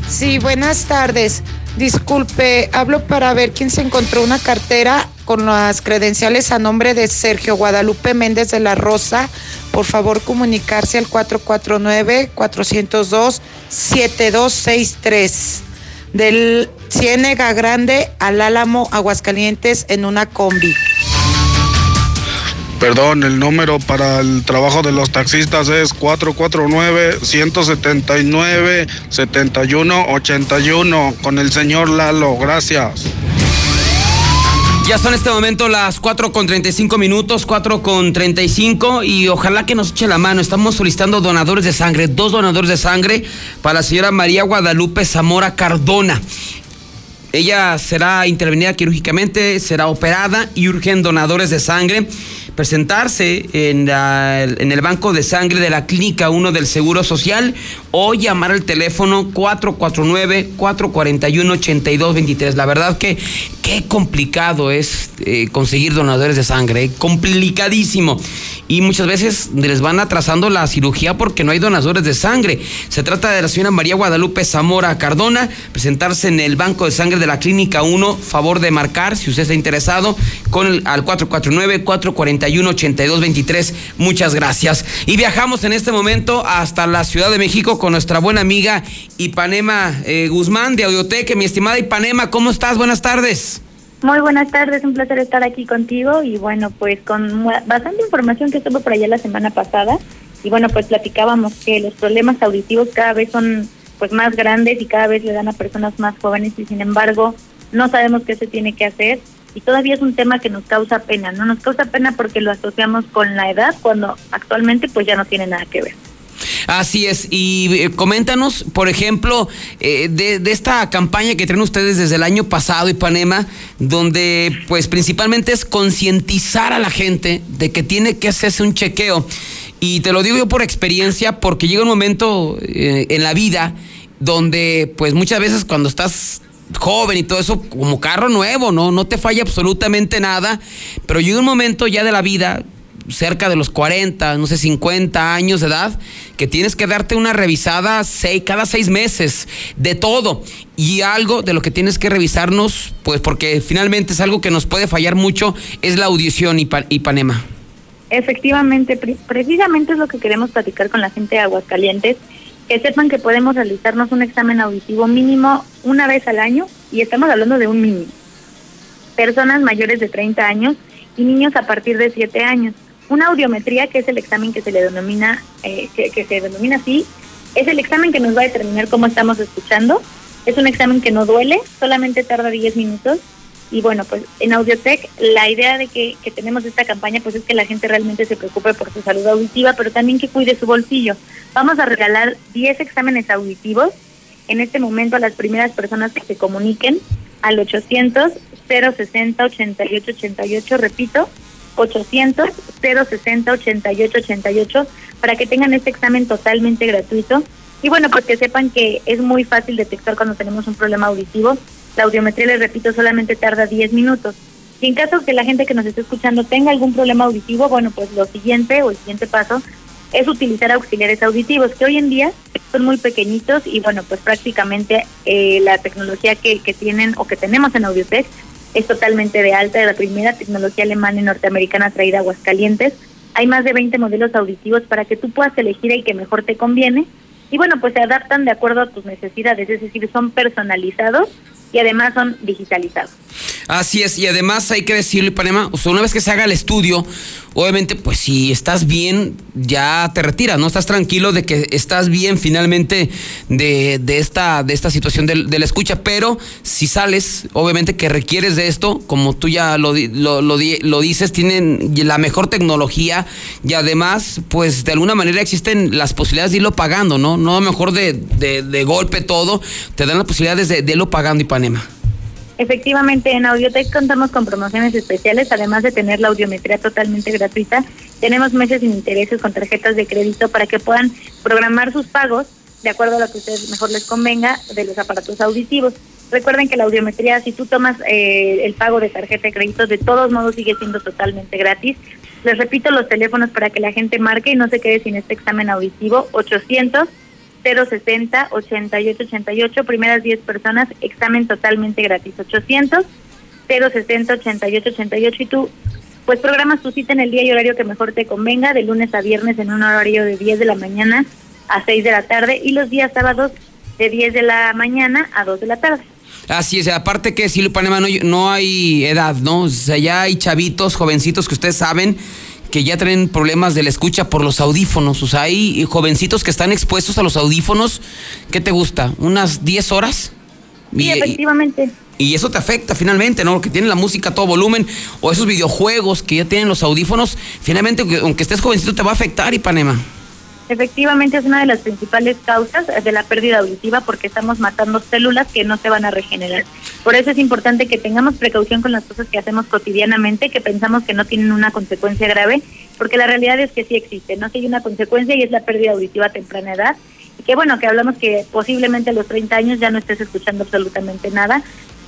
Sí, buenas tardes. Disculpe, hablo para ver quién se encontró una cartera con las credenciales a nombre de Sergio Guadalupe Méndez de la Rosa. Por favor, comunicarse al 449-402-7263. Del Ciénega Grande al Álamo, Aguascalientes, en una combi. Perdón, el número para el trabajo de los taxistas es 449-179-7181 con el señor Lalo. Gracias. Ya son en este momento las 4 con 35 minutos, 4 con 35 y ojalá que nos eche la mano. Estamos solicitando donadores de sangre, dos donadores de sangre para la señora María Guadalupe Zamora Cardona. Ella será intervenida quirúrgicamente, será operada y urgen donadores de sangre presentarse en, en el banco de sangre de la Clínica 1 del Seguro Social o llamar al teléfono 449-441-8223. La verdad que qué complicado es eh, conseguir donadores de sangre, eh, complicadísimo. Y muchas veces les van atrasando la cirugía porque no hay donadores de sangre. Se trata de la señora María Guadalupe Zamora Cardona, presentarse en el Banco de Sangre de la Clínica 1, favor de marcar si usted está interesado, con el, al 449-441-8223. Muchas gracias. Y viajamos en este momento hasta la Ciudad de México con nuestra buena amiga Ipanema eh, Guzmán de Audioteca. Mi estimada Ipanema, ¿cómo estás? Buenas tardes. Muy buenas tardes, un placer estar aquí contigo y bueno, pues con bastante información que estuvo por allá la semana pasada y bueno, pues platicábamos que los problemas auditivos cada vez son pues más grandes y cada vez le dan a personas más jóvenes y sin embargo no sabemos qué se tiene que hacer y todavía es un tema que nos causa pena, no nos causa pena porque lo asociamos con la edad cuando actualmente pues ya no tiene nada que ver. Así es, y eh, coméntanos, por ejemplo, eh, de, de, esta campaña que traen ustedes desde el año pasado, Ipanema, donde pues principalmente es concientizar a la gente de que tiene que hacerse un chequeo. Y te lo digo yo por experiencia, porque llega un momento eh, en la vida donde pues muchas veces cuando estás joven y todo eso, como carro nuevo, ¿no? No te falla absolutamente nada, pero llega un momento ya de la vida, cerca de los 40, no sé, 50 años de edad, que tienes que darte una revisada seis, cada seis meses de todo. Y algo de lo que tienes que revisarnos, pues porque finalmente es algo que nos puede fallar mucho, es la audición y Ipanema. Efectivamente, precisamente es lo que queremos platicar con la gente de Aguascalientes, que sepan que podemos realizarnos un examen auditivo mínimo una vez al año, y estamos hablando de un mínimo. Personas mayores de 30 años y niños a partir de 7 años. Una audiometría, que es el examen que se le denomina, eh, que, se denomina así, es el examen que nos va a determinar cómo estamos escuchando. Es un examen que no duele, solamente tarda 10 minutos. Y bueno, pues en Audiotech la idea de que, que tenemos esta campaña pues es que la gente realmente se preocupe por su salud auditiva, pero también que cuide su bolsillo. Vamos a regalar 10 exámenes auditivos en este momento a las primeras personas que se comuniquen al 800 060 8888, repito, 800 060 8888 para que tengan este examen totalmente gratuito. Y bueno, pues que sepan que es muy fácil detectar cuando tenemos un problema auditivo. La audiometría, les repito, solamente tarda 10 minutos. Y en caso que la gente que nos esté escuchando tenga algún problema auditivo, bueno, pues lo siguiente o el siguiente paso es utilizar auxiliares auditivos, que hoy en día son muy pequeñitos y bueno, pues prácticamente eh, la tecnología que, que tienen o que tenemos en Audiotech es totalmente de alta, de la primera tecnología alemana y norteamericana traída a Aguascalientes. Hay más de 20 modelos auditivos para que tú puedas elegir el que mejor te conviene. Y bueno, pues se adaptan de acuerdo a tus necesidades, es decir, son personalizados y además son digitalizados. Así es, y además hay que decirlo, Ipanema, o sea, una vez que se haga el estudio, obviamente, pues si estás bien, ya te retiras, ¿no? Estás tranquilo de que estás bien finalmente de, de esta, de esta situación de, la escucha, pero si sales, obviamente que requieres de esto, como tú ya lo, lo, lo, dices, tienen la mejor tecnología y además, pues de alguna manera existen las posibilidades de irlo pagando, ¿no? No mejor de, de, golpe todo, te dan las posibilidades de, de irlo pagando, Ipanema. Efectivamente, en Audiotech contamos con promociones especiales, además de tener la audiometría totalmente gratuita. Tenemos meses sin intereses con tarjetas de crédito para que puedan programar sus pagos de acuerdo a lo que a ustedes mejor les convenga de los aparatos auditivos. Recuerden que la audiometría, si tú tomas eh, el pago de tarjeta de crédito, de todos modos sigue siendo totalmente gratis. Les repito los teléfonos para que la gente marque y no se quede sin este examen auditivo, 800 060 8888, primeras 10 personas, examen totalmente gratis, 800 060 8888 y tú pues programas tu cita en el día y horario que mejor te convenga, de lunes a viernes en un horario de 10 de la mañana a 6 de la tarde y los días sábados de 10 de la mañana a 2 de la tarde. Así es, aparte que si Panema no, no hay edad, ¿no? O sea, ya hay chavitos, jovencitos que ustedes saben que ya tienen problemas de la escucha por los audífonos. O sea, hay jovencitos que están expuestos a los audífonos. ¿Qué te gusta? ¿Unas 10 horas? Sí, efectivamente. Y eso te afecta finalmente, ¿no? Que tienen la música a todo volumen o esos videojuegos que ya tienen los audífonos. Finalmente, aunque estés jovencito, te va a afectar, Ipanema. Efectivamente es una de las principales causas de la pérdida auditiva porque estamos matando células que no se van a regenerar. Por eso es importante que tengamos precaución con las cosas que hacemos cotidianamente, que pensamos que no tienen una consecuencia grave, porque la realidad es que sí existe, no si hay una consecuencia y es la pérdida auditiva a temprana edad. Y que bueno, que hablamos que posiblemente a los 30 años ya no estés escuchando absolutamente nada.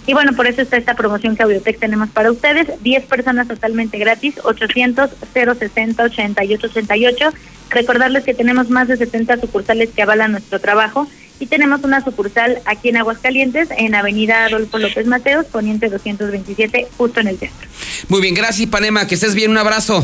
Y bueno, por eso está esta promoción que Audiotech tenemos para ustedes. 10 personas totalmente gratis, 800 060 8888. Recordarles que tenemos más de 70 sucursales que avalan nuestro trabajo y tenemos una sucursal aquí en Aguascalientes, en Avenida Adolfo López Mateos, Poniente 227, justo en el centro. Muy bien, gracias Panema, que estés bien, un abrazo.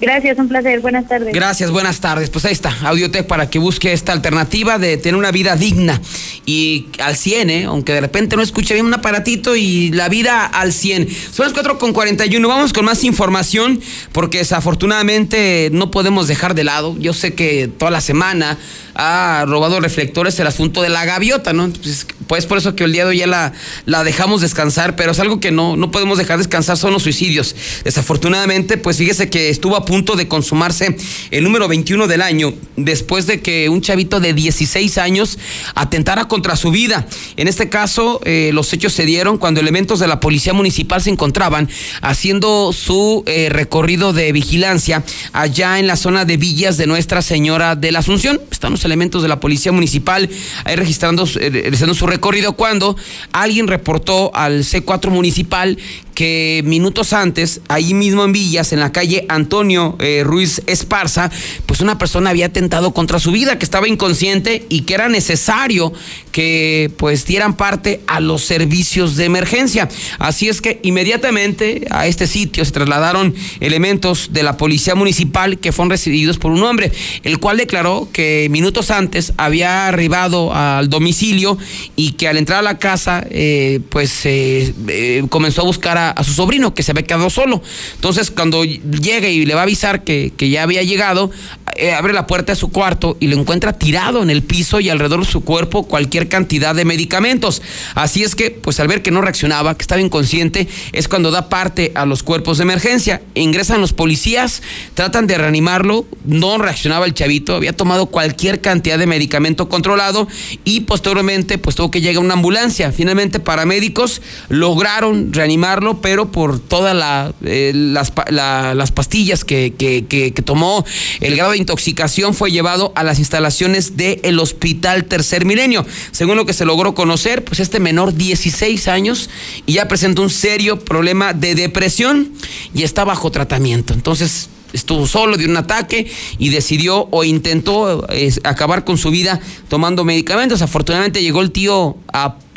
Gracias, un placer. Buenas tardes. Gracias, buenas tardes. Pues ahí está, Audiotech para que busque esta alternativa de tener una vida digna y al 100, ¿eh? aunque de repente no escuche bien un aparatito y la vida al 100. Son las 4 con 41. Vamos con más información porque desafortunadamente no podemos dejar de lado. Yo sé que toda la semana ha robado reflectores el asunto de la gaviota, ¿no? Pues, pues por eso que el día de hoy ya la, la dejamos descansar, pero es algo que no, no podemos dejar descansar, son los suicidios. Desafortunadamente, pues fíjese que estuvo a punto de consumarse el número 21 del año después de que un chavito de 16 años atentara contra su vida. En este caso, eh, los hechos se dieron cuando elementos de la policía municipal se encontraban haciendo su eh, recorrido de vigilancia allá en la zona de Villas de Nuestra Señora de la Asunción. Están los elementos de la policía municipal ahí registrando, eh, realizando su recorrido cuando alguien reportó al C4 municipal que minutos antes, ahí mismo en Villas, en la calle Antonio eh, Ruiz Esparza, pues una persona había atentado contra su vida, que estaba inconsciente y que era necesario que pues dieran parte a los servicios de emergencia. Así es que inmediatamente a este sitio se trasladaron elementos de la policía municipal que fueron recibidos por un hombre, el cual declaró que minutos antes había arribado al domicilio y que al entrar a la casa eh, pues eh, comenzó a buscar a su sobrino que se había quedado solo. Entonces, cuando llegue y le va avisar que, que ya había llegado, eh, abre la puerta de su cuarto y lo encuentra tirado en el piso y alrededor de su cuerpo cualquier cantidad de medicamentos. Así es que, pues al ver que no reaccionaba, que estaba inconsciente, es cuando da parte a los cuerpos de emergencia. Ingresan los policías, tratan de reanimarlo, no reaccionaba el chavito, había tomado cualquier cantidad de medicamento controlado y posteriormente, pues tuvo que llegar una ambulancia. Finalmente, paramédicos lograron reanimarlo, pero por todas eh, las, las, pastillas que, que, tomó, el grado de intoxicación fue llevado a las instalaciones del Hospital Tercer Milenio. Según lo que se logró conocer, pues este menor, 16 años, y ya presenta un serio problema de depresión y está bajo tratamiento. Entonces, estuvo solo, dio un ataque y decidió o intentó eh, acabar con su vida tomando medicamentos. Afortunadamente llegó el tío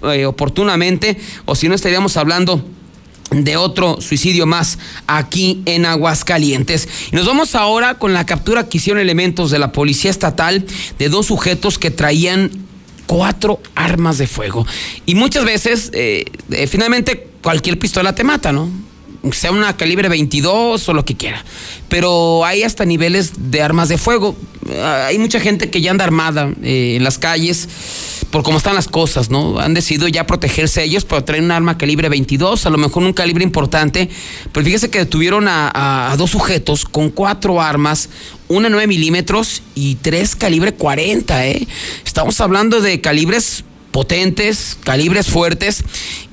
eh, oportunamente, o si no estaríamos hablando de otro suicidio más aquí en Aguascalientes. Y nos vamos ahora con la captura que hicieron elementos de la Policía Estatal de dos sujetos que traían cuatro armas de fuego. Y muchas veces, eh, eh, finalmente, cualquier pistola te mata, ¿no? Sea una calibre 22 o lo que quiera. Pero hay hasta niveles de armas de fuego. Hay mucha gente que ya anda armada eh, en las calles por cómo están las cosas, ¿no? Han decidido ya protegerse ellos, pero traen un arma calibre 22, a lo mejor un calibre importante. Pero fíjese que detuvieron a, a dos sujetos con cuatro armas, una 9 milímetros y tres calibre 40, ¿eh? Estamos hablando de calibres potentes, calibres fuertes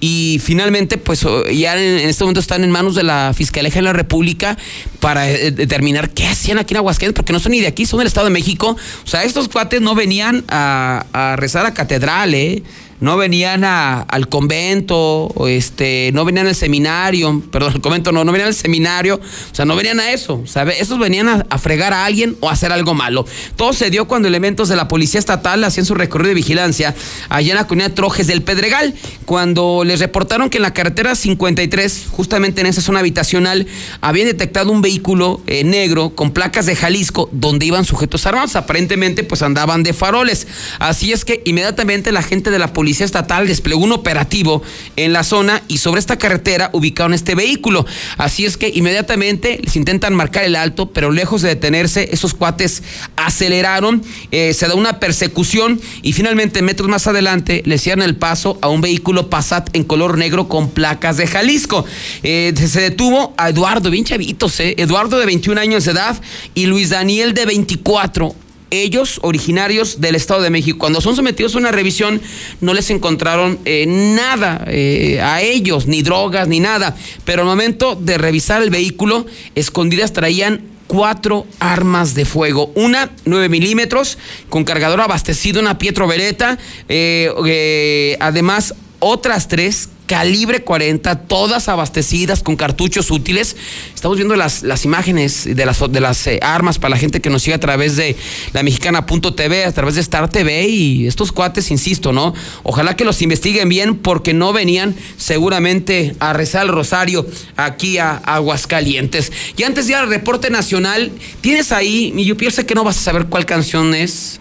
y finalmente pues ya en, este momento están en manos de la Fiscalía de la República para eh, determinar qué hacían aquí en Aguascalientes porque no son ni de aquí, son del Estado de México. O sea, estos cuates no venían a, a rezar a catedral, ¿eh? No venían al convento, este, no venían al seminario, perdón, al convento no, no venían al seminario, o sea, no venían a eso, ¿sabe? Esos venían a, fregar a alguien o a hacer algo malo. Todo se dio cuando elementos de la Policía Estatal hacían su recorrido de vigilancia allá en la comunidad Trojes del Pedregal, cuando les reportaron que en la carretera 53, justamente en esa zona habitacional, habían detectado un vehículo eh, negro con placas de Jalisco donde iban sujetos armados, aparentemente pues andaban de faroles. Así es que inmediatamente la gente de la Policía Policía Estatal desplegó un operativo en la zona y sobre esta carretera ubicaron este vehículo. Así es que inmediatamente les intentan marcar el alto, pero lejos de detenerse, esos cuates aceleraron, eh, se da una persecución y finalmente metros más adelante le cierran el paso a un vehículo Passat en color negro con placas de Jalisco. Eh, se detuvo a Eduardo, bien chavitos, eh, Eduardo de 21 años de edad y Luis Daniel de 24 ellos, originarios del Estado de México, cuando son sometidos a una revisión, no les encontraron eh, nada eh, a ellos, ni drogas, ni nada. Pero al momento de revisar el vehículo, escondidas traían cuatro armas de fuego. Una, 9 milímetros, con cargador abastecido, una Pietro Beretta. Eh, además, otras tres calibre 40, todas abastecidas con cartuchos útiles. Estamos viendo las, las imágenes de las, de las eh, armas para la gente que nos sigue a través de la mexicana.tv, a través de Star TV y estos cuates, insisto, ¿no? Ojalá que los investiguen bien porque no venían seguramente a rezar el rosario aquí a Aguascalientes. Y antes de ir al reporte nacional, tienes ahí, mi yo sé que no vas a saber cuál canción es.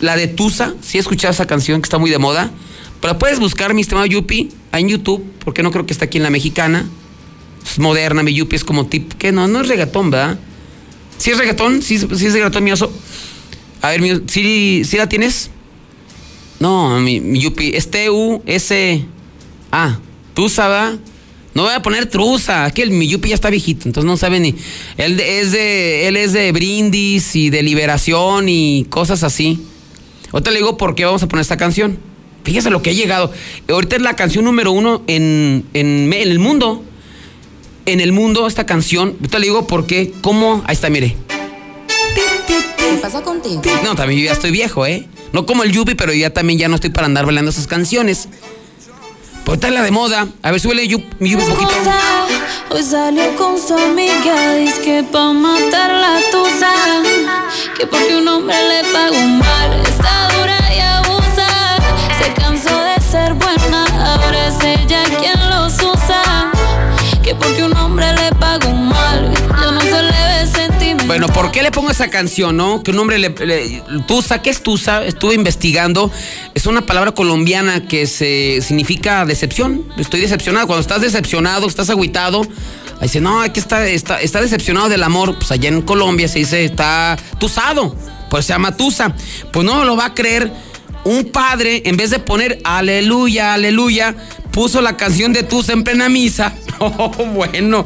La de Tusa, si ¿sí he escuchado esa canción que está muy de moda. Pero puedes buscar mi estimado Yupi en YouTube, porque no creo que esté aquí en la mexicana. Es moderna, mi Yupi es como tipo, que no, no es reggaetón, ¿verdad? ¿Sí es reggaetón? ¿Sí, sí es reggaetón, mi oso? A ver, mi, ¿sí, ¿sí la tienes? No, mi, mi es T-U-S-A. Tusa, ¿verdad? No voy a poner truza, aquí el mi Yupi ya está viejito, entonces no sabe ni. Él es de, él es de brindis y de liberación y cosas así. Ahorita le digo por qué vamos a poner esta canción. Fíjese lo que ha llegado. Ahorita es la canción número uno en, en, el mundo. En el mundo, esta canción. Ahorita le digo por qué. ¿Cómo? Ahí está, mire. ¿Qué pasa contigo? No, también yo ya estoy viejo, ¿eh? No como el Yupi, pero ya también ya no estoy para andar bailando esas canciones. Pues está la de moda. A ver, súbele mi Yupi un poquito. Hoy salió con su amiga, dice que pa' matar la tusa. Que porque un hombre le pagó mal, está dura buena, ahora es ella quien los usa. Que porque un hombre le mal, no se le ve sentimiento. Bueno, ¿por qué le pongo esa canción, no? Que un hombre le, le, Tusa, ¿qué es Tusa? Estuve investigando. Es una palabra colombiana que se significa decepción. Estoy decepcionado. Cuando estás decepcionado, estás agüitado. Ahí dice, no, aquí está, está, está decepcionado del amor. Pues allá en Colombia se dice, está tusado. Pues se llama Tusa. Pues no lo va a creer. Un padre, en vez de poner aleluya, aleluya, puso la canción de Tusa en plena misa. Oh, bueno,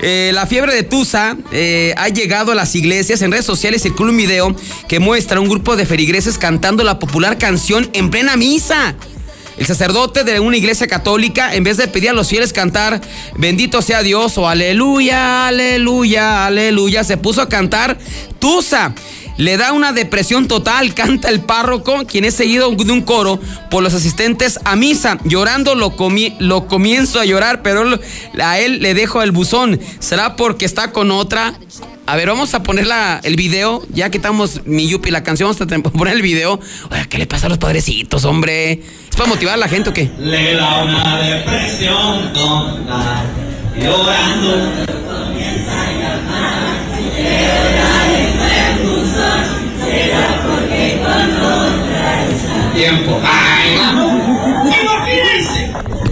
eh, la fiebre de Tusa eh, ha llegado a las iglesias. En redes sociales circula un video que muestra un grupo de ferigreses cantando la popular canción en plena misa. El sacerdote de una iglesia católica, en vez de pedir a los fieles cantar bendito sea Dios o aleluya, aleluya, aleluya, se puso a cantar Tusa. Le da una depresión total, canta el párroco, quien es seguido de un coro por los asistentes a misa. Llorando lo, lo comienzo a llorar, pero a él le dejo el buzón. ¿Será porque está con otra? A ver, vamos a poner el video, ya que estamos mi Yupi, la canción, vamos a poner el video. Oye, ¿qué le pasa a los padrecitos, hombre? ¿Es para motivar a la gente o qué? Le da una depresión total, llorando comienza a llamar.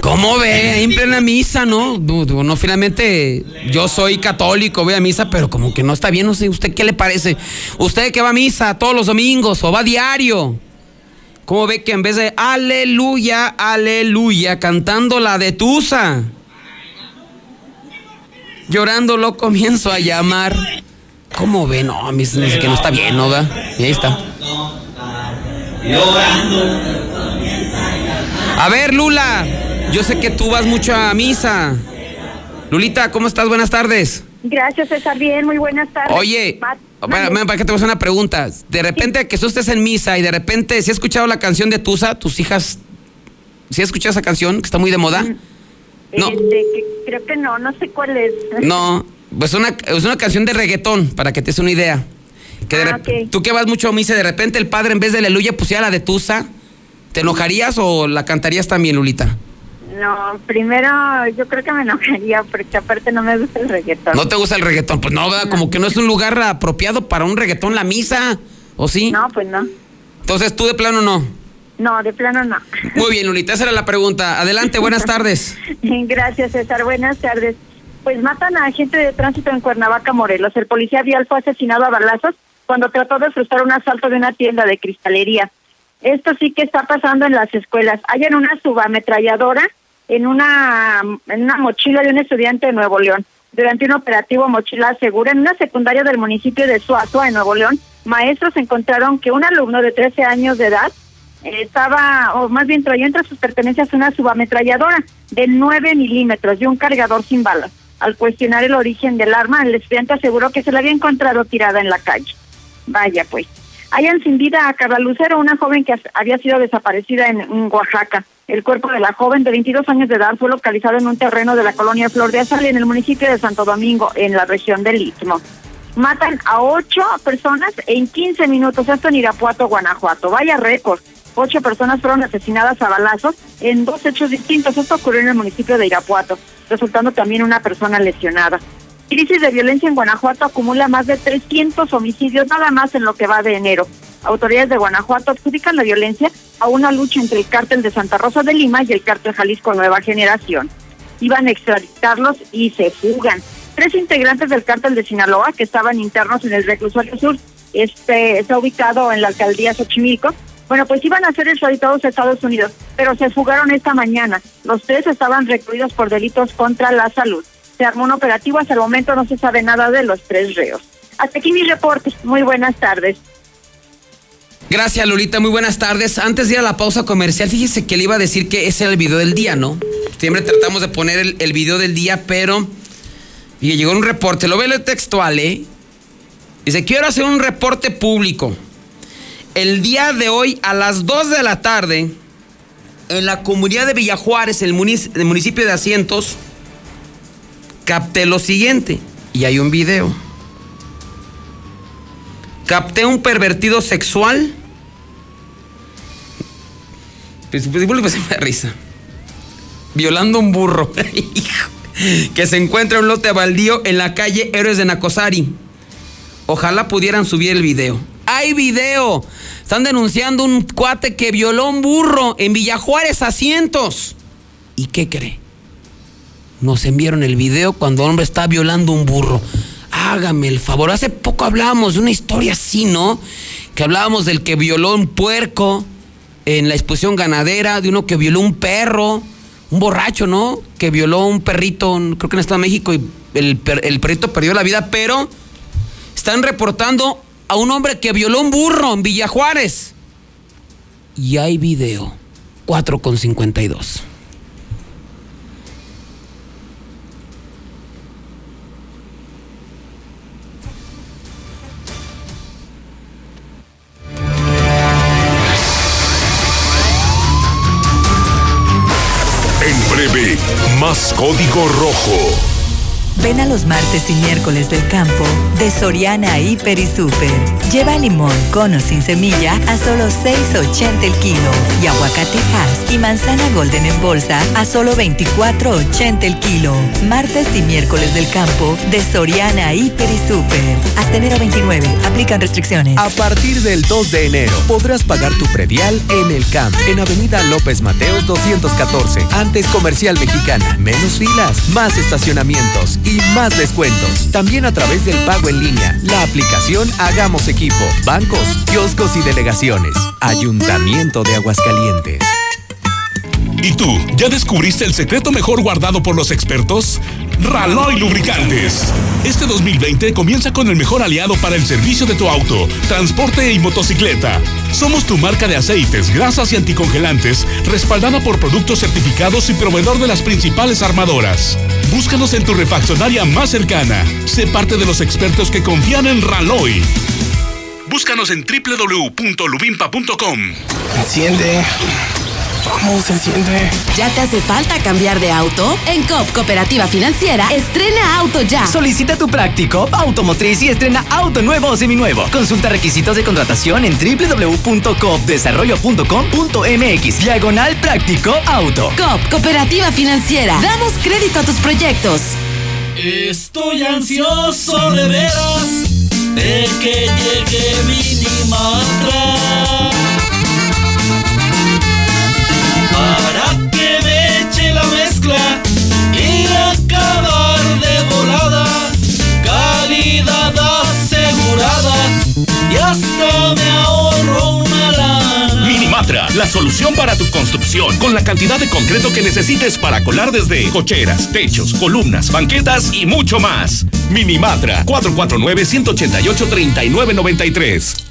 ¿Cómo ve? En plena misa, ¿no? No, finalmente yo soy católico, voy a misa, pero como que no está bien, no sé, ¿usted qué le parece? ¿Usted que va a misa todos los domingos o va diario? ¿Cómo ve que en vez de aleluya, aleluya, cantando la de Tusa? Llorando lo comienzo a llamar. ¿Cómo ve? No, mí se que no está bien, ¿no? Y ahí está. A ver, Lula, yo sé que tú vas mucho a misa. Lulita, ¿cómo estás? Buenas tardes. Gracias, César. Bien, muy buenas tardes. Oye, para, para que te voy a hacer una pregunta. De repente que tú estés en misa y de repente, si has escuchado la canción de Tusa, tus hijas, ¿si has escuchado esa canción que está muy de moda? Mm. No. Este, creo que no, no sé cuál es. No, pues una, es una canción de reggaetón, para que te des una idea. Que Ah. Tú que vas mucho a misa, de repente el padre en vez de aleluya pusiera la de Tusa, ¿te enojarías o la cantarías también, Lulita? No, primero yo creo que me enojaría porque aparte no me gusta el reggaetón. ¿No te gusta el reggaetón? Pues no, ¿verdad? Como que no es un lugar apropiado para un reggaetón la misa, ¿o sí? No, pues no. Entonces, ¿tú de plano no? No, de plano no. Muy bien, Lulita, esa era la pregunta. Adelante, buenas tardes. Gracias, César. Buenas tardes. Pues matan a agente de tránsito en Cuernavaca, Morelos. El policía vial fue asesinado a balazos cuando trató de frustrar un asalto de una tienda de cristalería. Esto sí que está pasando en las escuelas. Hay en una subametralladora en una, en una mochila de un estudiante de Nuevo León. Durante un operativo mochila segura en una secundaria del municipio de Suazua, en Nuevo León, maestros encontraron que un alumno de 13 años de edad eh, estaba, o más bien traía entre sus pertenencias una subametralladora de 9 milímetros y un cargador sin balas. Al cuestionar el origen del arma, el estudiante aseguró que se la había encontrado tirada en la calle. Vaya pues. Hayan sin vida a Carla Lucero, una joven que había sido desaparecida en, Oaxaca. El cuerpo de la joven de 22 años de edad fue localizado en un terreno de la colonia Flor de Azal en el municipio de Santo Domingo, en la región del Istmo. Matan a ocho personas en 15 minutos, esto en Irapuato, Guanajuato. Vaya récord. Ocho personas fueron asesinadas a balazos en dos hechos distintos. Esto ocurrió en el municipio de Irapuato, resultando también una persona lesionada. Crisis de violencia en Guanajuato acumula más de 300 homicidios nada más en lo que va de enero. Autoridades de Guanajuato adjudican la violencia a una lucha entre el cártel de Santa Rosa de Lima y el cártel Jalisco Nueva Generación. Iban a extraditarlos y se fugan. Tres integrantes del cártel de Sinaloa que estaban internos en el reclusorio sur, este está ubicado en la alcaldía Xochimilco. Bueno, pues iban a ser extraditados a Estados Unidos, pero se fugaron esta mañana. Los tres estaban recluidos por delitos contra la salud. Se armó un operativo, hasta el momento no se sabe nada de los tres reos. Hasta aquí mi reporte. Muy buenas tardes. Gracias, Lolita. Muy buenas tardes. Antes de ir a la pausa comercial, fíjese que le iba a decir que ese era el video del día, ¿no? Siempre tratamos de poner el, el video del día, pero. Y llegó un reporte, lo veo textual, ¿eh? Dice: Quiero hacer un reporte público. El día de hoy, a las 2 de la tarde, en la comunidad de Villajuárez, el, el municipio de Asientos, capté lo siguiente. Y hay un video. Capté un pervertido sexual pues, pues, me. Violando un burro. que se encuentra en un lote baldío en la calle Héroes de Nacosari. Ojalá pudieran subir el video. ¡Hay video! Están denunciando un cuate que violó un burro en Villajuárez asientos. ¿Y qué cree? Nos enviaron el video cuando el hombre está violando un burro. Hágame el favor. Hace poco hablábamos de una historia así, ¿no? Que hablábamos del que violó un puerco en la exposición ganadera, de uno que violó un perro, un borracho, ¿no? Que violó un perrito, creo que en Estado de México, y el, el perrito perdió la vida, pero están reportando a un hombre que violó un burro en Villajuárez. Y hay video. 4 con 52. En breve, más código rojo. Ven a los martes y miércoles del campo de Soriana Hiper y Super. Lleva limón con o sin semilla a solo 6.80 el kilo y aguacate Hass y manzana Golden en bolsa a solo 24.80 el kilo. Martes y miércoles del campo de Soriana Hiper y Super. Hasta enero 29. Aplican restricciones. A partir del 2 de enero podrás pagar tu predial en el CAMP, en Avenida López Mateos 214, antes Comercial Mexicana. Menos filas, más estacionamientos y más descuentos. También a través del pago en línea, la aplicación Hagamos Equipo, bancos, kioscos y delegaciones. Ayuntamiento de Aguascalientes. ¿Y tú, ya descubriste el secreto mejor guardado por los expertos? Raloy Lubricantes. Este 2020 comienza con el mejor aliado para el servicio de tu auto, transporte y motocicleta. Somos tu marca de aceites, grasas y anticongelantes, respaldada por productos certificados y proveedor de las principales armadoras. Búscanos en tu refaccionaria más cercana. Sé parte de los expertos que confían en Raloy. Búscanos en www.lubimpa.com. Enciende. Vamos, enciende. ¿Ya te hace falta cambiar de auto? En COP Cooperativa Financiera, estrena auto ya. Solicita tu práctico automotriz y estrena auto nuevo o seminuevo. Consulta requisitos de contratación en www.coopdesarrollo.com.mx. Diagonal práctico auto. COP Cooperativa Financiera. Damos crédito a tus proyectos. Estoy ansioso de veras de que llegue Minimatra para mezcla y acabar de volada. Calidad asegurada y hasta me ahorro una lana. Minimatra, la solución para tu construcción con la cantidad de concreto que necesites para colar desde cocheras, techos, columnas, banquetas y mucho más. Minimatra, 449-188-3993.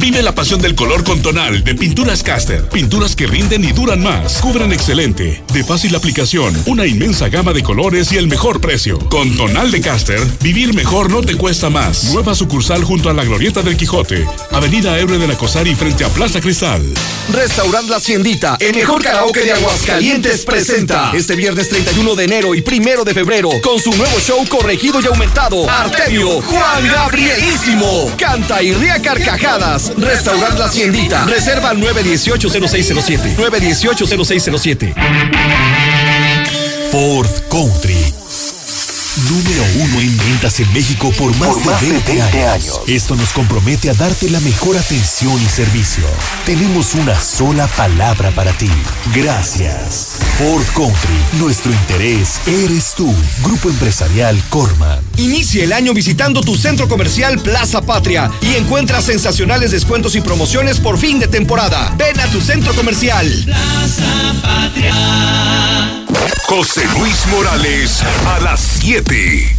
Vive la pasión del color con tonal de Pinturas Caster. Pinturas que rinden y duran más. Cubren excelente, de fácil aplicación, una inmensa gama de colores y el mejor precio. Con tonal de Caster, vivir mejor no te cuesta más. Nueva sucursal junto a la Glorieta del Quijote. Avenida Ebre de la Cosari frente a Plaza Cristal. Restaurant La Haciendita, el mejor karaoke de Aguascalientes presenta este viernes 31 de enero y primero de febrero con su nuevo show corregido y aumentado. Artemio Juan Gabrielísimo canta y ría carcajadas. Restaurant La Haciendita. Reserva al 918-0607. 918-0607. Ford Country. Número uno en ventas en México por más, de, 20 años. Esto nos compromete a darte la mejor atención y servicio. Tenemos una sola palabra para ti. Gracias. Ford Country. Nuestro interés eres tú. Grupo Empresarial Corman. Inicia el año visitando tu centro comercial Plaza Patria y encuentra sensacionales descuentos y promociones por fin de temporada. Ven a tu centro comercial. Plaza Patria. José Luis Morales a las 7.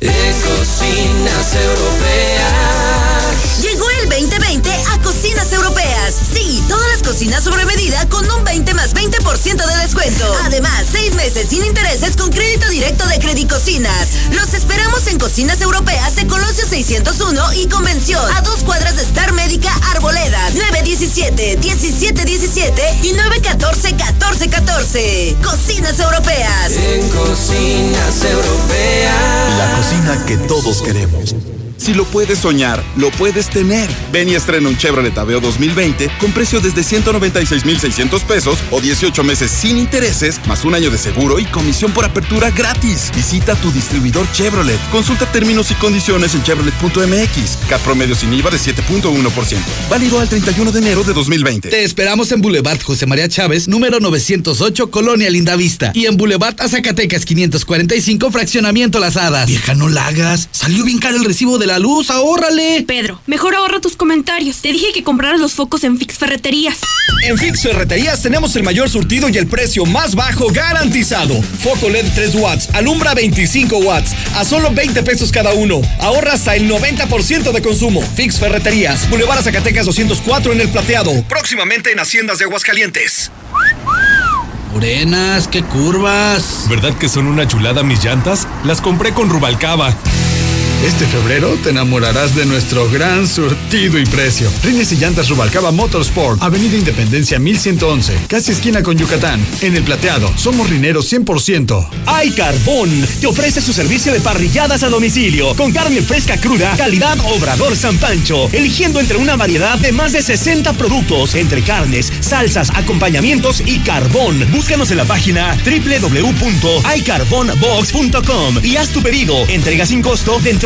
En cocinas europeas. Llegó el 2020 a Cocinas Europeas. Sí, todas las cocinas sobre medida con un 20 más 20% de descuento. Además, seis meses sin intereses con crédito directo de Credit Cocinas. Los esperamos en Cocinas Europeas de Colosio 601 y Convención. A dos cuadras de Star Médica Arboledas. 917 1717 y 914 1414. Cocinas Europeas. En cocinas europeas. La cocina que todos queremos. Si lo puedes soñar, lo puedes tener. Ven y estrena un Chevrolet Aveo 2020 con precio desde 196,600 pesos o 18 meses sin intereses, más un año de seguro y comisión por apertura gratis. Visita tu distribuidor Chevrolet. Consulta términos y condiciones en chevrolet.mx. Cat promedio sin IVA de 7.1%. Válido al 31 de enero de 2020. Te esperamos en Boulevard José María Chávez, número 908, Colonia Lindavista. Y en Boulevard a Zacatecas 545, Fraccionamiento Las Hadas. Vieja, no la hagas. Salió bien caro el recibo de la luz, ahórrale. Pedro, mejor ahorra tus comentarios. Te dije que compraras los focos en Fix Ferreterías. En Fix Ferreterías tenemos el mayor surtido y el precio más bajo garantizado. Foco LED 3 watts, alumbra 25 watts, a solo 20 pesos cada uno. Ahorra hasta el 90% de consumo. Fix Ferreterías, Boulevard Zacatecas 204 en el Plateado. Próximamente en Haciendas de Aguascalientes. Morenas, qué curvas. ¿Verdad que son una chulada mis llantas? Las compré con Rubalcaba. Este febrero te enamorarás de nuestro gran surtido y precio. Rines y llantas Rubalcaba Motorsport, Avenida Independencia 1111, casi esquina con Yucatán. En el plateado, somos rineros 100%. Hay Carbón te ofrece su servicio de parrilladas a domicilio con carne fresca cruda, calidad Obrador San Pancho, eligiendo entre una variedad de más de 60 productos entre carnes, salsas, acompañamientos y carbón. Búscanos en la página www.iCarbonbox.com y haz tu pedido. Entrega sin costo dentro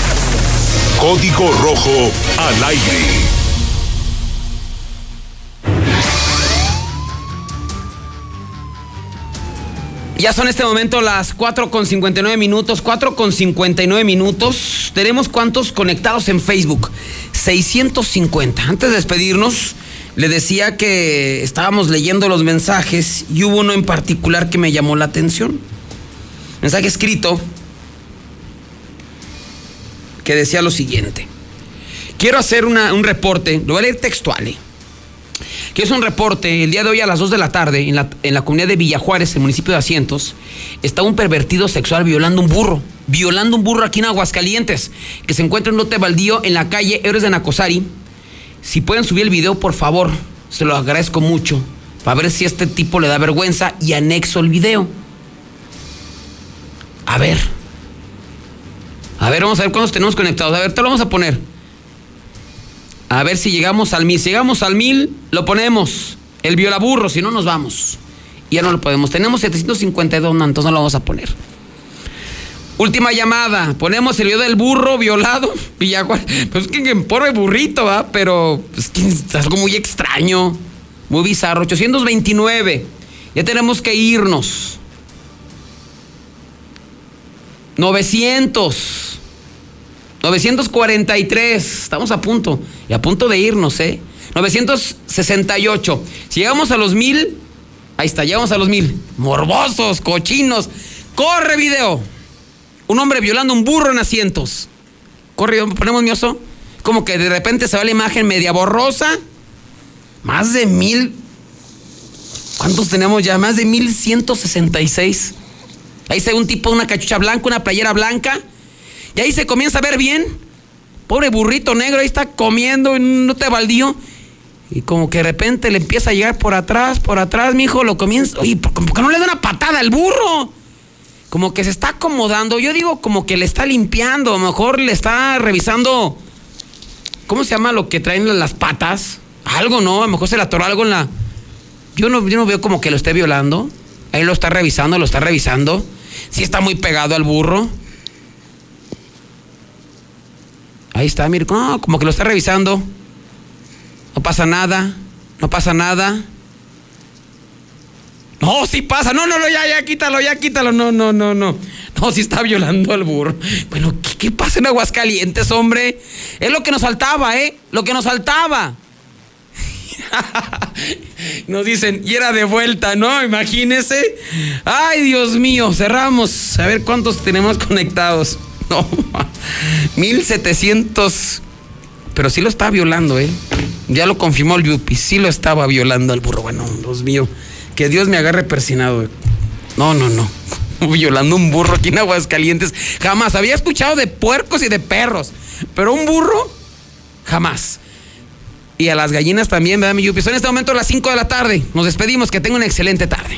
Código Rojo al aire. Ya son este momento las 4 con 59 minutos, 4 con 59 minutos. Tenemos cuántos conectados en Facebook? 650. Antes de despedirnos, le decía que estábamos leyendo los mensajes y hubo uno en particular que me llamó la atención. Mensaje escrito que decía lo siguiente. Quiero hacer una- un reporte, lo voy a leer textual. ¿eh? que es un reporte, el día de hoy a las 2 de la tarde, en la, en la comunidad de Villajuárez, el municipio de Asientos, está un pervertido sexual violando un burro, violando un burro aquí en Aguascalientes, que se encuentra en lote baldío en la calle Héroes de Nacosari. Si pueden subir el video, por favor, se lo agradezco mucho, para ver si este tipo le da vergüenza y anexo el video. A ver. A ver, vamos a ver cuántos tenemos conectados. A ver, te lo vamos a poner. A ver si llegamos al mil. Si llegamos al mil, lo ponemos. El violaburro, si no nos vamos. Ya no lo podemos. Tenemos 752, no, entonces no lo vamos a poner. Última llamada. Ponemos el video del burro violado. Villajuar. Pues que en pobre burrito, ¿va? Pero es que es algo muy extraño. Muy bizarro. 829. Ya tenemos que irnos. 900. 943. Estamos a punto. Y a punto de irnos, ¿eh? 968. Si llegamos a los mil. Ahí está, llegamos a los mil. Morbosos, cochinos. Corre video. Un hombre violando un burro en asientos. Corre, ponemos mi oso. Como que de repente se va la imagen media borrosa. Más de mil. ¿Cuántos tenemos ya? Más de mil ciento sesenta y seis. Ahí ve un tipo, una cachucha blanca, una playera blanca. Y ahí se comienza a ver bien. Pobre burrito negro, ahí está comiendo en un te baldío. Y como que de repente le empieza a llegar por atrás, por atrás, mi hijo lo comienza. Oye, ¿por qué no le da una patada al burro? Como que se está acomodando. Yo digo como que le está limpiando. A lo mejor le está revisando. ¿Cómo se llama lo que traen las patas? Algo, ¿no? A lo mejor se le atoró algo en la. Yo no, yo no veo como que lo esté violando. Ahí lo está revisando, lo está revisando. Sí está muy pegado al burro. Ahí está, mire, como que lo está revisando. No pasa nada, no pasa nada. No, sí pasa. No, no, no, ya, ya, quítalo, ya, quítalo. No, no, no, no. No, sí está violando al burro. Bueno, ¿qué, qué pasa en Aguascalientes, hombre? Es lo que nos faltaba, ¿eh? Lo que nos faltaba. Nos dicen, y era de vuelta, ¿no? Imagínese. Ay, Dios mío, cerramos. A ver cuántos tenemos conectados. No, 1700. Pero sí lo está violando, ¿eh? Ya lo confirmó el Yupi. Sí lo estaba violando al burro. Bueno, Dios mío. Que Dios me agarre persinado. No, no, no. Violando un burro aquí en Aguascalientes. Jamás. Había escuchado de puercos y de perros. Pero un burro, jamás. Y a las gallinas también, ¿verdad, mi Yupi? Son en este momento las 5 de la tarde. Nos despedimos. Que tenga una excelente tarde.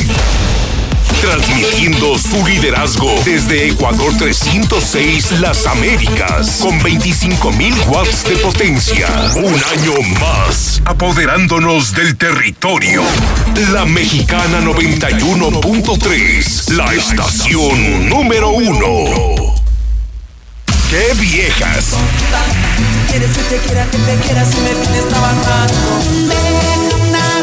Transmitiendo su liderazgo desde Ecuador 306 Las Américas con 25.000 watts de potencia. Un año más apoderándonos del territorio. La Mexicana 91.3, la estación número uno. ¡Qué viejas! Quieres que te quiera, que te quiera si me vienes trabajando.